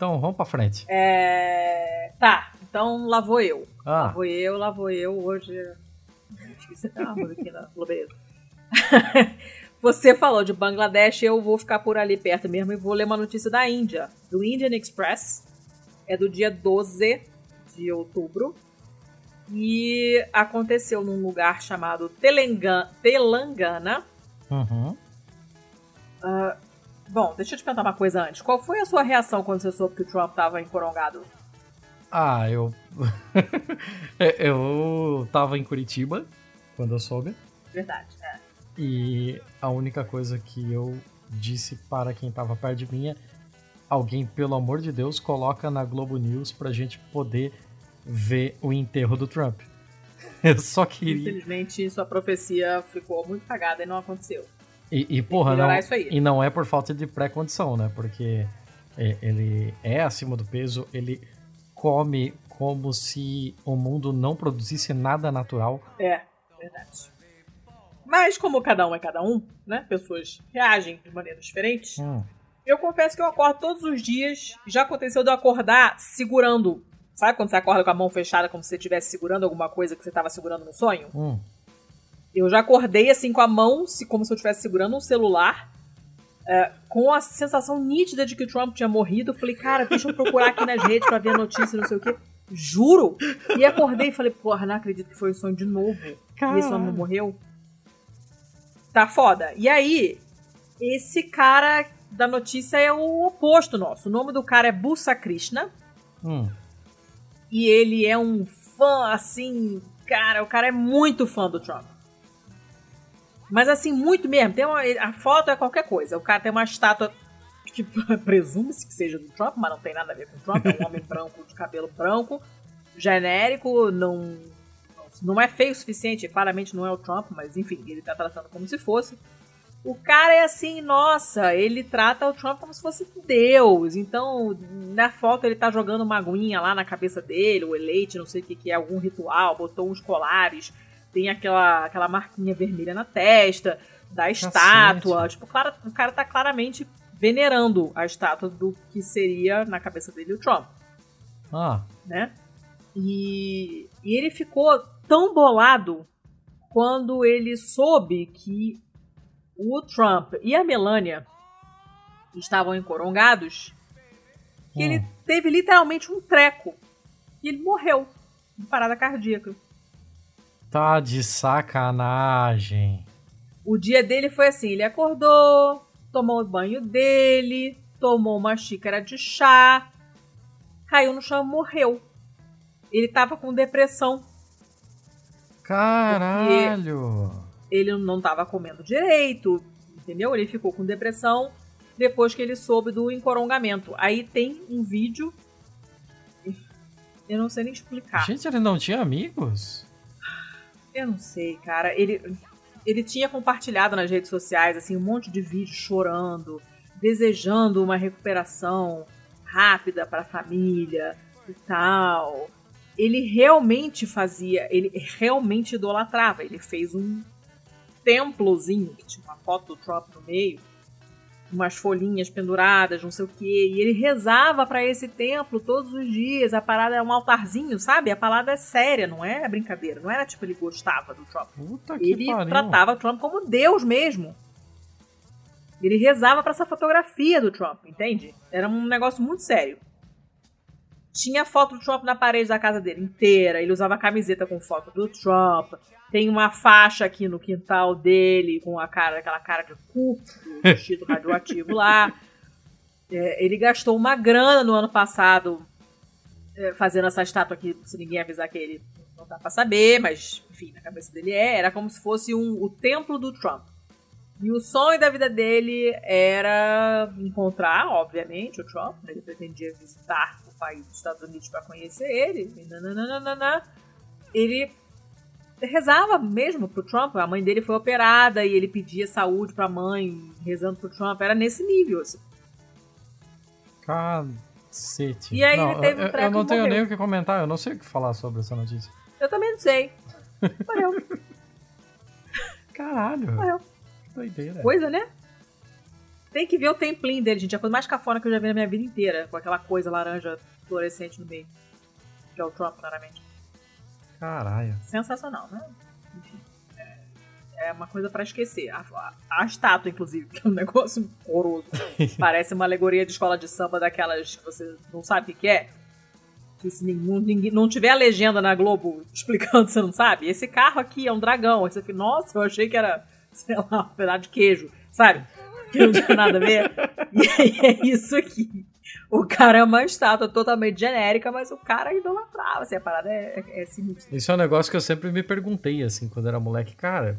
Então, vamos pra frente. É... Tá, então lá vou eu. Ah. Lá vou eu, lá vou eu. Hoje esqueci até uma. Você falou de Bangladesh, eu vou ficar por ali perto mesmo e vou ler uma notícia da Índia, do Indian Express. É do dia 12 de outubro. E aconteceu num lugar chamado Telangana. Telangana. Uhum. Uh, bom, deixa eu te perguntar uma coisa antes. Qual foi a sua reação quando você soube que o Trump estava encorongado? Ah, eu. eu tava em Curitiba quando eu soube. Verdade, é. E a única coisa que eu disse para quem tava perto de mim é: alguém, pelo amor de Deus, coloca na Globo News pra gente poder ver o enterro do Trump. Eu só queria. Infelizmente, sua profecia ficou muito cagada e não aconteceu. E, e porra, não, e não é por falta de pré-condição, né? Porque é, ele é acima do peso, ele come como se o mundo não produzisse nada natural. É, verdade. Mas como cada um é cada um, né? Pessoas reagem de maneiras diferentes. Hum. Eu confesso que eu acordo todos os dias. Já aconteceu de eu acordar segurando. Sabe quando você acorda com a mão fechada como se você estivesse segurando alguma coisa que você estava segurando no sonho? Hum. Eu já acordei assim com a mão, como se eu estivesse segurando um celular é, com a sensação nítida de que o Trump tinha morrido. Eu falei, cara, deixa eu procurar aqui nas redes pra ver a notícia, não sei o quê. Juro! E acordei e falei, porra, não acredito que foi um sonho de novo. Caralho. E esse homem não morreu. Tá foda. E aí, esse cara da notícia é o oposto nosso. O nome do cara é Busa Krishna. Hum. E ele é um fã, assim. Cara, o cara é muito fã do Trump. Mas assim, muito mesmo. Tem uma, a foto é qualquer coisa. O cara tem uma estátua que presume-se que seja do Trump, mas não tem nada a ver com o Trump. É um homem branco de cabelo branco, genérico, não, não é feio o suficiente. Claramente não é o Trump, mas enfim, ele tá tratando como se fosse. O cara é assim, nossa, ele trata o Trump como se fosse Deus. Então, na foto ele tá jogando uma aguinha lá na cabeça dele, o eleite, não sei o que, que é, algum ritual, botou uns colares tem aquela, aquela marquinha vermelha na testa, da estátua. Tipo, claro, o cara tá claramente venerando a estátua do que seria na cabeça dele o Trump. Ah. Né? E, e ele ficou tão bolado quando ele soube que o Trump e a Melania estavam encorongados que hum. ele teve literalmente um treco. E ele morreu de parada cardíaca. Tá de sacanagem. O dia dele foi assim: ele acordou, tomou o banho dele, tomou uma xícara de chá, caiu no chão e morreu. Ele tava com depressão. Caralho! Ele não tava comendo direito, entendeu? Ele ficou com depressão depois que ele soube do encorongamento. Aí tem um vídeo. Eu não sei nem explicar. Gente, ele não tinha amigos? Eu não sei, cara. Ele, ele tinha compartilhado nas redes sociais assim um monte de vídeos chorando, desejando uma recuperação rápida para a família e tal. Ele realmente fazia, ele realmente idolatrava. Ele fez um templozinho que tinha uma foto do Trump no meio umas folhinhas penduradas, não sei o quê. E ele rezava para esse templo todos os dias. A parada é um altarzinho, sabe? A parada é séria, não é brincadeira. Não era tipo ele gostava do Trump. Puta que ele pariu. tratava o Trump como Deus mesmo. Ele rezava para essa fotografia do Trump, entende? Era um negócio muito sério. Tinha foto do Trump na parede da casa dele inteira. Ele usava camiseta com foto do Trump. Tem uma faixa aqui no quintal dele com a cara, aquela cara de cu, do vestido radioativo lá. É, ele gastou uma grana no ano passado é, fazendo essa estátua aqui, se ninguém avisar que ele não dá pra saber, mas enfim, na cabeça dele é. Era como se fosse um, o templo do Trump. E o sonho da vida dele era encontrar, obviamente, o Trump. Né? Ele pretendia visitar país dos Estados Unidos para conhecer ele. Nananana. Ele rezava mesmo pro Trump. A mãe dele foi operada e ele pedia saúde pra mãe, rezando pro Trump. Era nesse nível, assim. Cacete. E aí não, ele teve um eu, eu não tenho morreu. nem o que comentar, eu não sei o que falar sobre essa notícia. Eu também não sei. Morreu. Caralho. Morreu. Que doideira. Coisa, né? Tem que ver o templinho dele, gente. É a coisa mais cafona que eu já vi na minha vida inteira. Com aquela coisa laranja fluorescente no meio. Que é o Trump, claramente. Caralho. Sensacional, né? Enfim. É, é uma coisa pra esquecer. A, a, a estátua, inclusive, que é um negócio horroroso. Parece uma alegoria de escola de samba daquelas que você não sabe o que que é. Que se nenhum, ninguém, não tiver a legenda na Globo explicando, você não sabe. Esse carro aqui é um dragão. Aí você fica, nossa, eu achei que era, sei lá, um pedaço de queijo, sabe? Que não tinha nada a ver. E aí é isso aqui. O cara é uma estátua totalmente genérica, mas o cara idolatrava. Assim, a parada é, é, é sinistra. Isso é um negócio que eu sempre me perguntei, assim, quando era moleque. Cara,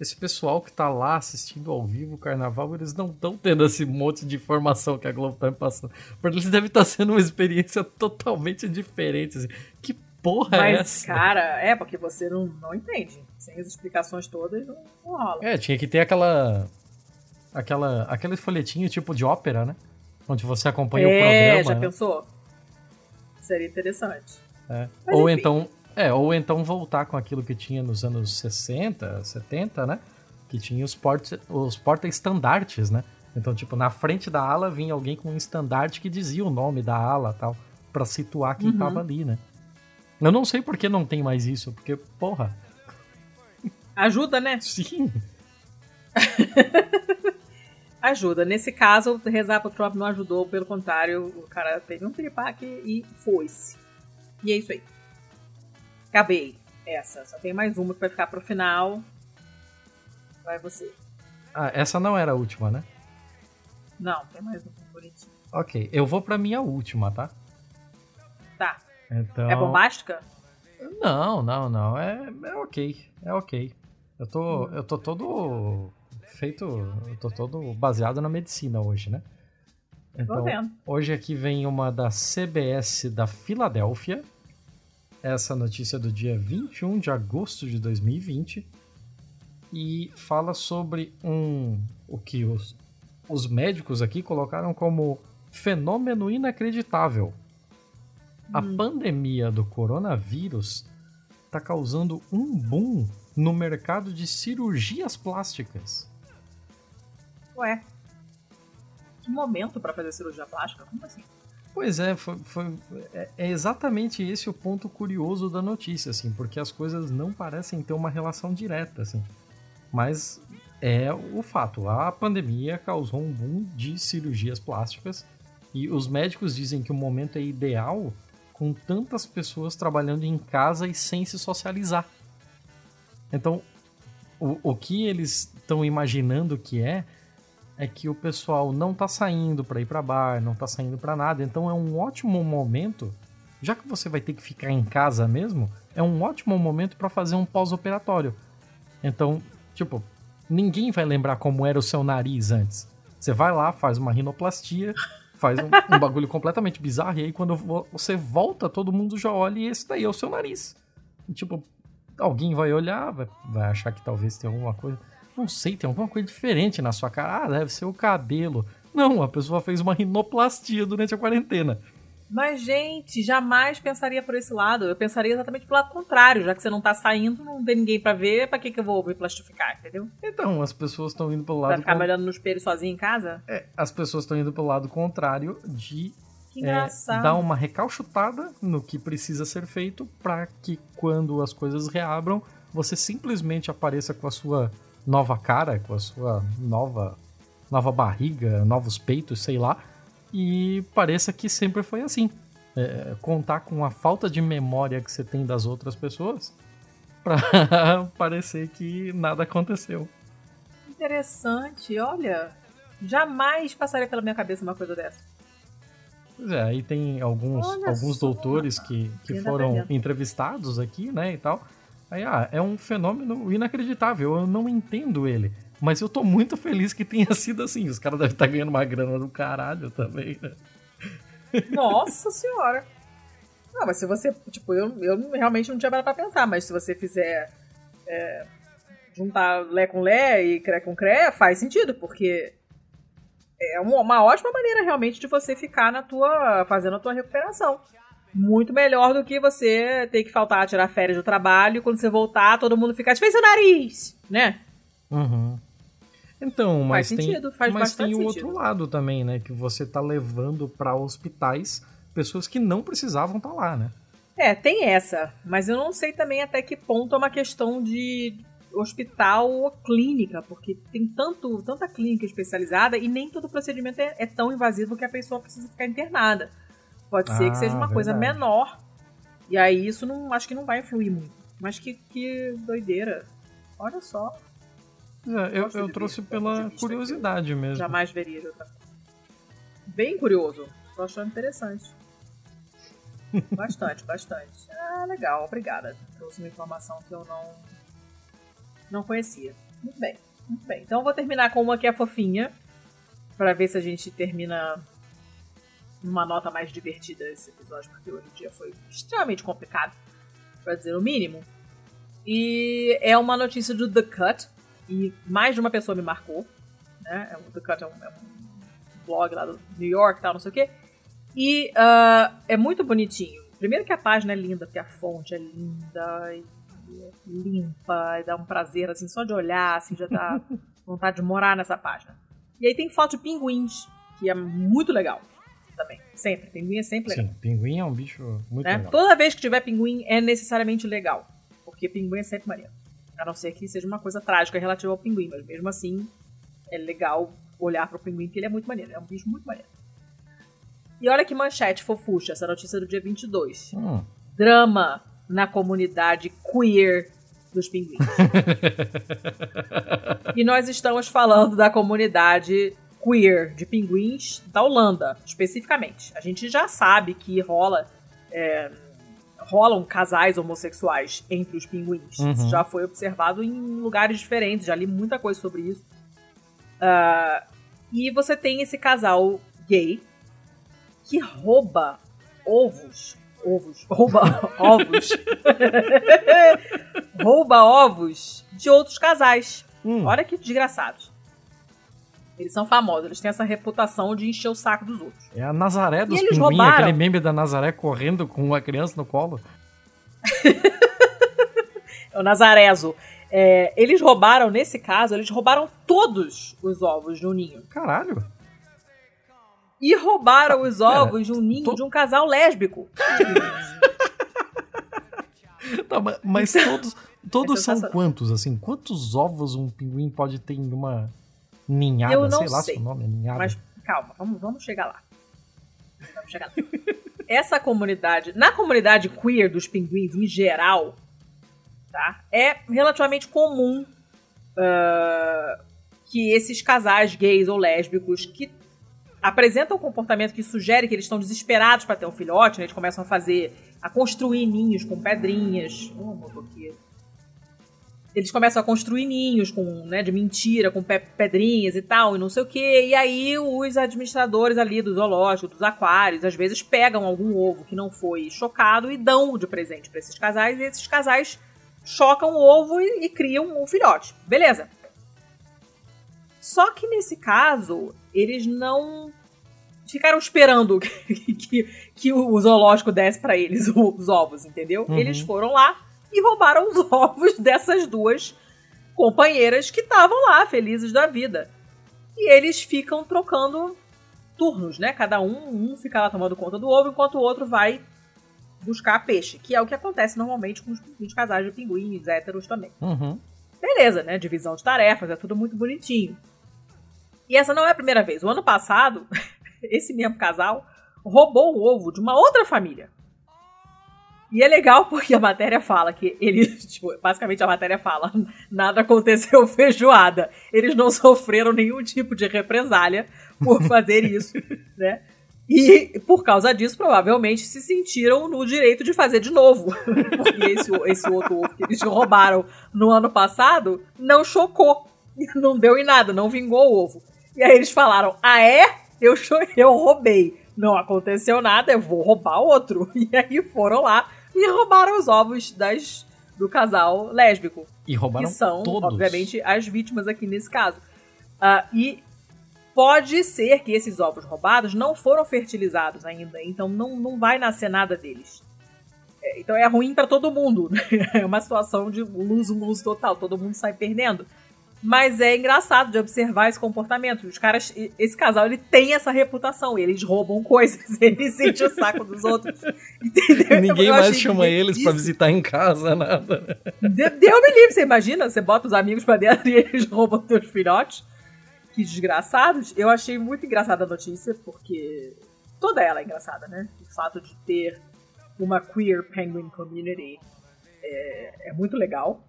esse pessoal que tá lá assistindo ao vivo o carnaval, eles não estão tendo esse monte de informação que a Globo tá me passando. Porque eles devem estar sendo uma experiência totalmente diferente. Assim. Que porra é Mas, essa? cara, é porque você não, não entende. Sem as explicações todas, não, não rola. É, tinha que ter aquela. Aquela aquele folhetinho tipo de ópera, né? Onde você acompanha o é, programa. já né? pensou? Seria interessante. É. Ou enfim. então, é, ou então voltar com aquilo que tinha nos anos 60, 70, né? Que tinha os porta os porta-estandartes, né? Então, tipo, na frente da ala vinha alguém com um estandarte que dizia o nome da ala, tal, para situar quem Uhum. tava ali, né? Eu não sei por que não tem mais isso, porque, porra, Ajuda, né? sim. Ajuda. Nesse caso, rezar pro Trump não ajudou, pelo contrário, o cara teve um piripaque e foi-se. E é isso aí. Acabei. Essa. Só tem mais uma que vai ficar pro final. Vai você. Ah, essa não era a última, né? Não, tem mais uma bonitinha. Ok, eu vou pra minha última, tá? Tá. Então... É bombástica? Não, não, não. É, é ok. É ok. Eu tô, eu tô todo feito. Eu tô todo baseado na medicina hoje, né? Então, hoje aqui vem uma da CBS da Filadélfia. Essa notícia é do dia 21 de agosto de 2020. E fala sobre um. O que os, os médicos aqui colocaram como fenômeno inacreditável. A pandemia do coronavírus está causando um boom no mercado de cirurgias plásticas. Ué. Que momento pra fazer cirurgia plástica? Como assim? Pois é, foi, foi- é, é exatamente esse o ponto curioso da notícia, assim, porque as coisas não parecem ter uma relação direta, assim. Mas é o fato, a pandemia causou um boom de cirurgias plásticas e os médicos dizem que o momento é ideal com tantas pessoas trabalhando em casa e sem se socializar. Então, o, o que eles estão imaginando que é é que o pessoal não tá saindo para ir para bar, não tá saindo para nada, então é um ótimo momento, já que você vai ter que ficar em casa mesmo, é um ótimo momento para fazer um pós-operatório. Então, tipo, ninguém vai lembrar como era o seu nariz antes. Você vai lá, faz uma rinoplastia, faz um, um bagulho completamente bizarro, e aí quando você volta, todo mundo já olha e esse daí é o seu nariz. E, tipo, alguém vai olhar, vai, vai achar que talvez tenha alguma coisa. Não sei, tem alguma coisa diferente na sua cara. Ah, deve ser o cabelo. Não, a pessoa fez uma rinoplastia durante a quarentena. Mas, gente, jamais pensaria por esse lado. Eu pensaria exatamente pelo lado contrário. Já que você não tá saindo, não tem ninguém para ver, pra que, que eu vou me plastificar, entendeu? Então, as pessoas estão indo pelo lado... Pra ficar me olhando no espelho sozinho em casa? É, as pessoas estão indo pelo lado contrário de é, dar uma recalchutada no que precisa ser feito para que quando as coisas reabram, você simplesmente apareça com a sua nova cara, com a sua nova nova barriga, novos peitos, sei lá, e pareça que sempre foi assim. É, contar com a falta de memória que você tem das outras pessoas para parecer que nada aconteceu. Interessante, olha, jamais passaria pela minha cabeça uma coisa dessa. Pois é, aí tem alguns, alguns doutores que, que foram entrevistados aqui, né, e tal. Aí, ah, é um fenômeno inacreditável, eu não entendo ele. Mas eu tô muito feliz que tenha sido assim. Os caras devem estar tá ganhando uma grana do caralho também, né? Nossa senhora! Não, mas se você. Tipo, eu, eu realmente não tinha pra pensar, mas se você fizer. É, juntar Lé com Lé e Cré com Cré, faz sentido, porque é uma ótima maneira realmente de você ficar na tua. fazendo a tua recuperação. Muito melhor do que você ter que faltar tirar férias do trabalho e quando você voltar, todo mundo ficar, te fez seu nariz, né? Uhum. Então, mas faz tem, sentido, faz mas tem o outro lado também, né? Que você tá levando para hospitais pessoas que não precisavam estar tá lá, né? É, tem essa, mas eu não sei também até que ponto é uma questão de hospital ou clínica, porque tem tanto, tanta clínica especializada e nem todo procedimento é, é tão invasivo que a pessoa precisa ficar internada. Pode ser ah, que seja uma verdade. coisa menor, e aí isso não acho que não vai influir muito. Mas que, que doideira. Olha só. É, eu, eu trouxe pela curiosidade mesmo. Jamais veria de outra forma. Bem curioso. Tô achando interessante. bastante, bastante. Ah, legal, obrigada. Trouxe uma informação que eu não, não conhecia. Muito bem, muito bem. Então eu vou terminar com uma que é fofinha. para ver se a gente termina numa nota mais divertida esse episódio, porque hoje em dia foi extremamente complicado, para dizer o mínimo. E é uma notícia do The Cut, e mais de uma pessoa me marcou. Né? É The Cut é um, é um blog lá do New York tal, não sei o quê. E uh, é muito bonitinho. Primeiro que a página é linda, porque a fonte é linda e limpa, e dá um prazer, assim, só de olhar, assim, já dá vontade de morar nessa página. E aí tem foto de pinguins, que é muito legal também. Sempre. Pinguim é sempre legal. Sim, pinguim é um bicho muito né? legal. Toda vez que tiver pinguim é necessariamente legal. Porque pinguim é sempre maneiro. A não ser que seja uma coisa trágica relativa ao pinguim, mas mesmo assim é legal olhar para o pinguim, porque ele é muito maneiro, é um bicho muito maneiro. E olha que manchete fofucha, essa notícia do dia 22. Hum. Drama na comunidade queer dos pinguins. e nós estamos falando da comunidade queer de pinguins da Holanda, especificamente. A gente já sabe que rola é, rolam casais homossexuais entre os pinguins. Uhum. Isso já foi observado em lugares diferentes, já li muita coisa sobre isso. Uh, e você tem esse casal gay que rouba ovos. Ovos. Rouba ovos. rouba ovos de outros casais. Hum. Olha que desgraçados. Eles são famosos, eles têm essa reputação de encher o saco dos outros. É a Nazaré dos pinguins, roubaram... aquele meme da Nazaré correndo com uma criança no colo. é o Nazarezo. É, eles roubaram, nesse caso, eles roubaram todos os ovos de um ninho. Caralho. E roubaram os ovos de um ninho to... de um casal lésbico. tá, mas todos, todos são quantos, assim? Quantos ovos um pinguim pode ter em uma Ninhada, eu não sei lá sei, se o nome é ninhada. Mas calma, vamos, vamos chegar lá. Vamos chegar lá. Essa comunidade, na comunidade queer dos pinguins em geral, tá? É relativamente comum uh, que esses casais gays ou lésbicos que apresentam um comportamento que sugere que eles estão desesperados para ter um filhote, né? eles começam a fazer, a construir ninhos com pedrinhas. Oh, motoqueiro eles começam a construir ninhos com, né, de mentira, com pe pedrinhas e tal, e não sei o que. E aí os administradores ali do zoológico, dos aquários, às vezes pegam algum ovo que não foi chocado e dão de presente para esses casais, e esses casais chocam o ovo e, e criam um filhote. Beleza. Só que nesse caso, eles não ficaram esperando que, que, que o zoológico desse para eles os ovos, entendeu? Uhum. Eles foram lá e roubaram os ovos dessas duas companheiras que estavam lá, felizes da vida. E eles ficam trocando turnos, né? Cada um, um fica lá tomando conta do ovo, enquanto o outro vai buscar peixe, que é o que acontece normalmente com os, com os casais de pinguins héteros também. Uhum. Beleza, né? Divisão de tarefas, é tudo muito bonitinho. E essa não é a primeira vez. O ano passado, esse mesmo casal roubou o ovo de uma outra família. E é legal porque a matéria fala que eles, tipo, basicamente a matéria fala, nada aconteceu feijoada. Eles não sofreram nenhum tipo de represália por fazer isso, né? E por causa disso, provavelmente se sentiram no direito de fazer de novo. Porque esse, esse outro ovo que eles roubaram no ano passado não chocou. Não deu em nada, não vingou o ovo. E aí eles falaram: Ah, é? Eu, eu roubei. Não aconteceu nada, eu vou roubar outro. E aí foram lá e roubaram os ovos das, do casal lésbico. E roubaram Que são, todos. obviamente, as vítimas aqui nesse caso. Uh, e pode ser que esses ovos roubados não foram fertilizados ainda, então não, não vai nascer nada deles. É, então é ruim para todo mundo. Né? É uma situação de lose-lose total, todo mundo sai perdendo. Mas é engraçado de observar esse comportamento. Os caras, esse casal, ele tem essa reputação. Eles roubam coisas, eles sentem o saco dos outros. Entendeu? Ninguém mais chama eles para visitar em casa, nada. Deus me livre, você imagina? Você bota os amigos pra dentro e eles roubam teus filhotes. Que desgraçados. Eu achei muito engraçada a notícia, porque toda ela é engraçada, né? O fato de ter uma queer penguin community é, é muito legal.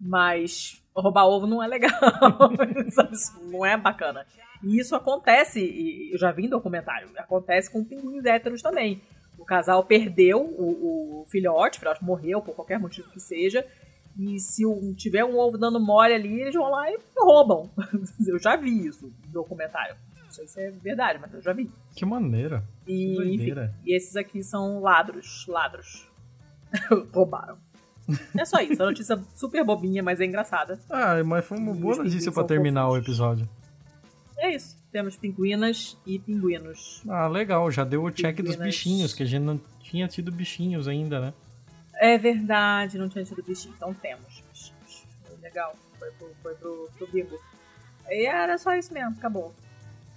Mas roubar ovo não é legal. não é bacana. E isso acontece, e eu já vi em documentário, acontece com pinguins héteros também. O casal perdeu o, o filhote, o filhote morreu por qualquer motivo que seja, e se um, tiver um ovo dando mole ali, eles vão lá e roubam. eu já vi isso em documentário. Não sei se é verdade, mas eu já vi. Que maneira. E, que enfim, e esses aqui são ladros. Ladros. Roubaram. É só isso. A notícia super bobinha, mas é engraçada. Ah, mas foi uma boa notícia pra terminar o episódio. É isso. Temos pinguinas e pinguinos. Ah, legal. Já deu o check dos bichinhos, que a gente não tinha tido bichinhos ainda, né? É verdade, não tinha tido bichinho. Então temos bichinhos. Legal. Foi pro, foi pro, pro bingo. E era só isso mesmo, acabou.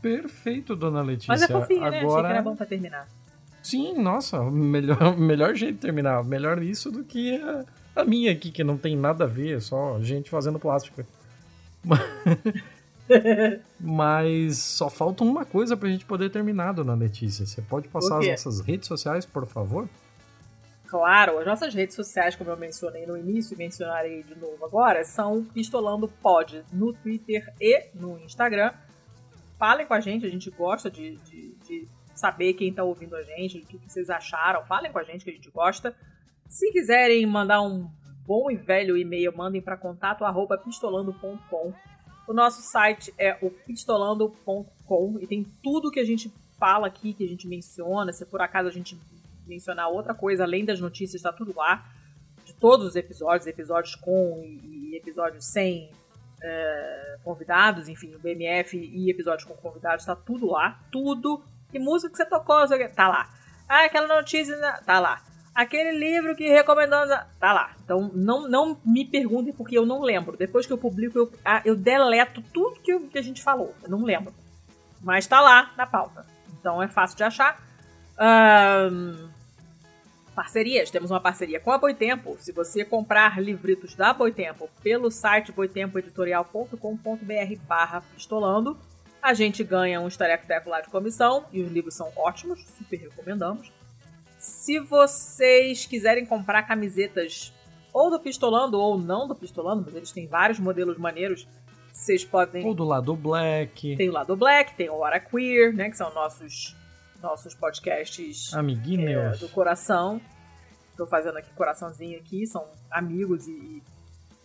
Perfeito, dona Letícia. Mas é fofinho, né? Agora... Achei que era bom pra terminar. Sim, nossa, melhor, melhor jeito de terminar. Melhor isso do que a, a minha aqui, que não tem nada a ver, só gente fazendo plástico. Mas só falta uma coisa pra gente poder terminar, dona Letícia. Você pode passar as nossas redes sociais, por favor? Claro, as nossas redes sociais, como eu mencionei no início e mencionarei de novo agora, são Pistolando Pod no Twitter e no Instagram. Falem com a gente, a gente gosta de, de, de saber quem tá ouvindo a gente, o que vocês acharam. Falem com a gente que a gente gosta. Se quiserem mandar um bom e velho e-mail, mandem para contato arroba pistolando.com. O nosso site é o pistolando.com e tem tudo que a gente fala aqui, que a gente menciona. Se por acaso a gente mencionar outra coisa além das notícias, está tudo lá. De todos os episódios, episódios com e, episódios sem é, convidados, enfim, o BMF e episódios com convidados, está tudo lá. Tudo. Que música que você tocou? Tá lá. Ah, aquela notícia, tá lá. Aquele livro que recomendou. Tá lá. Então não, não me perguntem porque eu não lembro. Depois que eu publico, eu, eu deleto tudo que, que a gente falou. Eu não lembro. Mas tá lá na pauta. Então é fácil de achar. Um, parcerias. Temos uma parceria com a Boitempo. Se você comprar livritos da Boitempo pelo site boitempoeditorial.com.br barra pistolando, a gente ganha um estareco-teco lá de comissão e os livros são ótimos, super recomendamos. Se vocês quiserem comprar camisetas ou do Pistolando ou não do Pistolando, mas eles têm vários modelos maneiros, Vocês podem. Ou do lado Black. Tem o lado Black, tem o Hora Queer, né? Que são nossos, nossos podcasts Amiguinhos. é, do coração. Tô fazendo aqui coraçãozinho aqui, são amigos e, e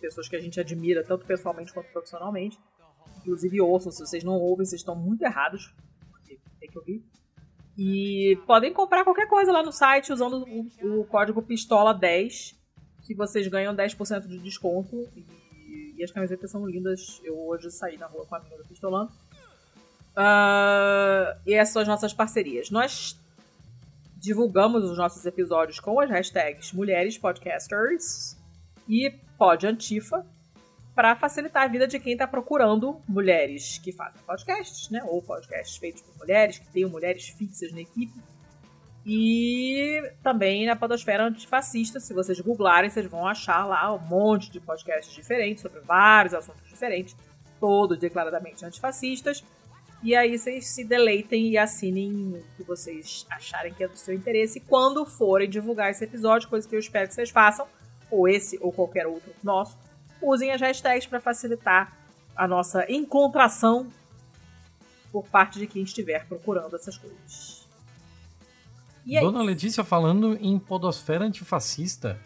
pessoas que a gente admira, tanto pessoalmente quanto profissionalmente. Inclusive ouçam, se vocês não ouvem, vocês estão muito errados. Porque tem que ouvir. E podem comprar qualquer coisa lá no site usando o, o código PISTOLA10, que vocês ganham 10% de desconto. E, e as camisetas são lindas. Eu hoje saí na rua com a menina do Pistolando. Ah, e essas são as nossas parcerias. Nós divulgamos os nossos episódios com as hashtags Mulheres Podcasters e Pod Antifa para facilitar a vida de quem está procurando mulheres que fazem podcasts, né? Ou podcasts feitos por mulheres, que tenham mulheres fixas na equipe. E também na Podosfera Antifascista, se vocês googlarem, vocês vão achar lá um monte de podcasts diferentes sobre vários assuntos diferentes, todos declaradamente antifascistas. E aí vocês se deleitem e assinem o que vocês acharem que é do seu interesse quando forem divulgar esse episódio, coisa que eu espero que vocês façam, ou esse ou qualquer outro nosso. Usem as hashtags para facilitar a nossa encontração por parte de quem estiver procurando essas coisas. E é Dona isso. Letícia falando em podosfera antifascista.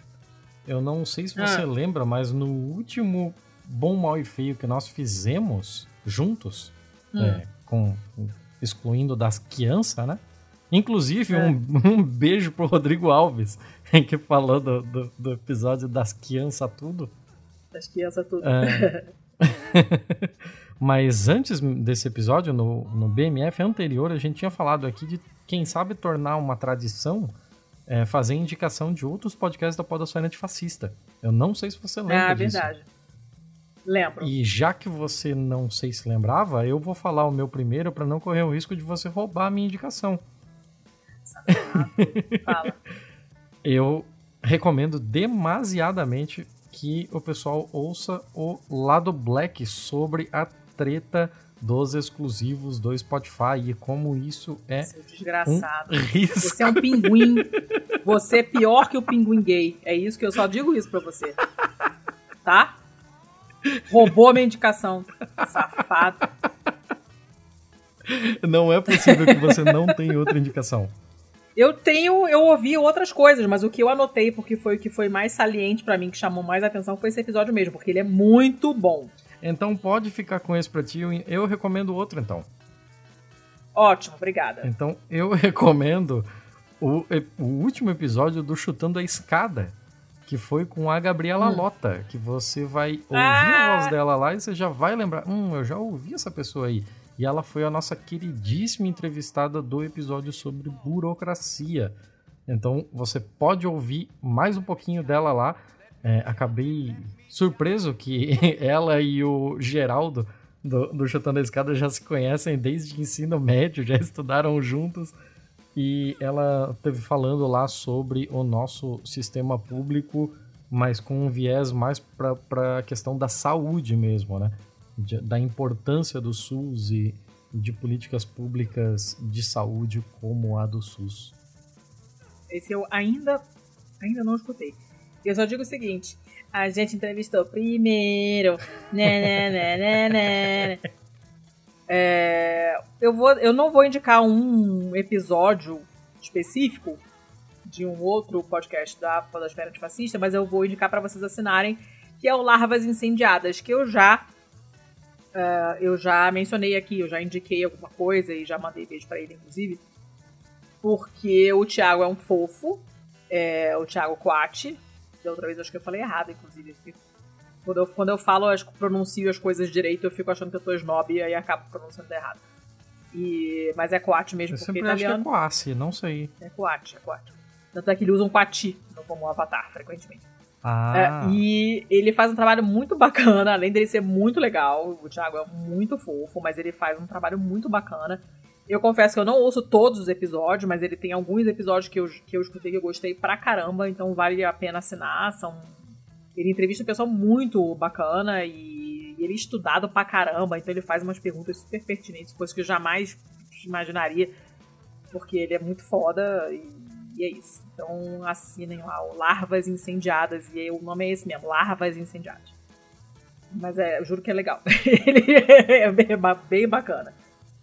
Eu não sei se você Ah. lembra, mas no último Bom, Mal e Feio que nós fizemos juntos, Hum. é, com excluindo das crianças, né? Inclusive, É. um, um beijo pro Rodrigo Alves, que falou do, do, do episódio das crianças tudo. Das crianças tudo. É. Mas antes desse episódio, no, no BMF anterior, a gente tinha falado aqui de, quem sabe, tornar uma tradição é, fazer indicação de outros podcasts da Podosfera Antifascista. Eu não sei se você lembra Ah, disso. verdade. Lembro. E já que você não sei se lembrava, eu vou falar o meu primeiro para não correr o risco de você roubar a minha indicação. Fala. Eu recomendo demasiadamente que o pessoal ouça o lado Black sobre a treta dos exclusivos do Spotify e como isso é Seu um desgraçado. risco. Você é um pinguim. Você é pior que o pinguim gay. É isso que eu só digo isso pra você. Tá? Roubou a minha indicação. Safado. Não é possível que você não tenha outra indicação. Eu tenho, eu ouvi outras coisas, mas o que eu anotei, porque foi o que foi mais saliente pra mim, que chamou mais atenção, foi esse episódio mesmo, porque ele é muito bom. Então pode ficar com esse pra ti. eu- Eu recomendo outro então. Ótimo, obrigada. Então eu recomendo o, o último episódio do Chutando a Escada, que foi com a Gabriela Hum. Lota, que você vai ouvir Ah! a voz dela lá e você já vai lembrar, hum, eu já ouvi essa pessoa aí. E ela foi a nossa queridíssima entrevistada do episódio sobre burocracia. Então você pode ouvir mais um pouquinho dela lá. É, acabei surpreso que ela e o Geraldo do, do Chutando a Escada já se conhecem desde ensino médio, já estudaram juntos. E ela teve falando lá sobre o nosso sistema público, mas com um viés mais para a questão da saúde mesmo, né? De- da importância do SUS e de políticas públicas de saúde como a do SUS. Esse eu ainda, ainda não escutei. Eu só digo o seguinte: a gente entrevistou primeiro. Né, né, né, né, né. É, eu, vou, eu não vou indicar um episódio específico de um outro podcast da Podosfera Antifascista, mas eu vou indicar para vocês assinarem, que é o Larvas Incendiadas, que eu já é, eu já mencionei aqui, eu já indiquei alguma coisa e já mandei beijo para ele, inclusive, porque o Thiago é um fofo, é, o Thiago Coati. Da outra vez eu acho que eu falei errado, inclusive. Quando eu, quando eu falo, as, pronuncio as coisas direito, eu fico achando que eu tô snob e aí acabo pronunciando errado. E, mas é Coati mesmo, Eu porque sempre acho que é italiano. Coace, não sei. É Coati, é Coati. Tanto é que ele usa um Coati como avatar, frequentemente. Ah, É, e ele faz um trabalho muito bacana, além dele ser muito legal. O Thiago é muito fofo, mas ele faz um trabalho muito bacana. Eu confesso que eu não ouço todos os episódios, mas ele tem alguns episódios que eu, que eu escutei que eu gostei pra caramba, então vale a pena assinar. São... Ele entrevista um pessoal muito bacana e ele é estudado pra caramba, então ele faz umas perguntas super pertinentes, coisas que eu jamais imaginaria, porque ele é muito foda e, e é isso. Então assinem lá o Larvas Incendiadas, e aí o nome é esse mesmo, Larvas Incendiadas. Mas é, eu juro que é legal. ele é bem, bem bacana.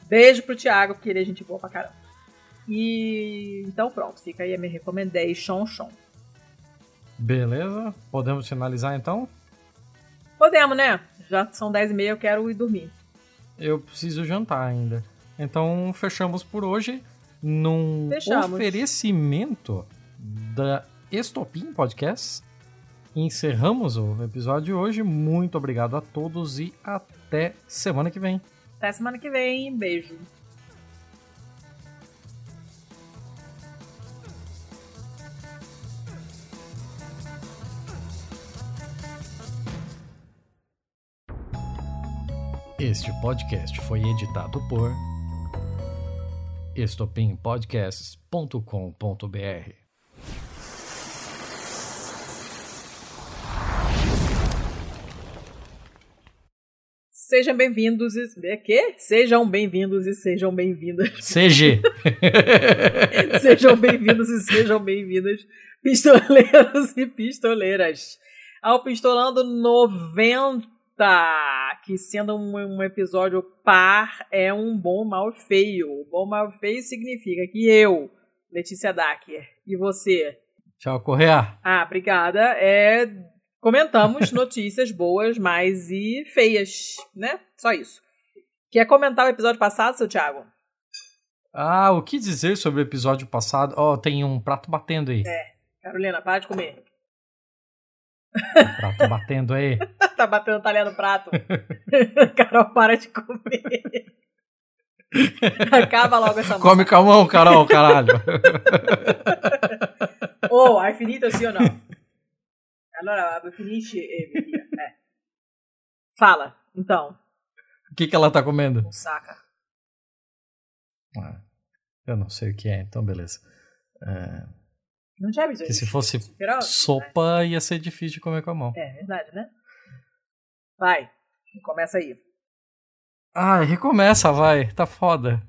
Beijo pro Thiago, porque ele é gente boa pra caramba. E então pronto, fica aí a minha recommendation, Sean. Beleza, podemos finalizar então? Podemos, né? Já são 10 e meia, eu quero ir dormir. Eu preciso jantar ainda. Então fechamos por hoje num fechamos. oferecimento da Estopim Podcast. Encerramos o episódio de hoje. Muito obrigado a todos e até semana que vem. Até semana que vem. Beijo. Este podcast foi editado por estopimpodcasts.com.br. Sejam bem-vindos e. É quê? Sejam bem-vindos e sejam bem-vindas. CG! sejam bem-vindos e sejam bem-vindas, pistoleiros e pistoleiras, ao Pistolando 90 que sendo um, um, episódio par é um bom, mal feio. Bom, mal feio significa que eu, Letícia Dacker, e você. Tchau, Correia. Ah, obrigada. É, comentamos notícias boas, mais e feias, né? Só isso. Quer comentar o episódio passado, seu Thiago? Ah, o que dizer sobre o episódio passado? Ó, oh, tem um prato batendo aí. É. Carolina, para de comer. Prato batendo aí. tá batendo talher no prato. Carol, para de comer. Acaba logo essa Come com a mão, Carol, caralho. oh, hai finito sì o no? Allora, finisce e é. Fala, então. O que, que ela tá comendo? Um saca. Ah, eu não sei o que é, então beleza. É... Não tinha biscoito. Que se fosse sopa, né? ia ser difícil de comer com a mão. É, verdade, né? Vai, começa aí. Ai, recomeça, vai. Tá foda.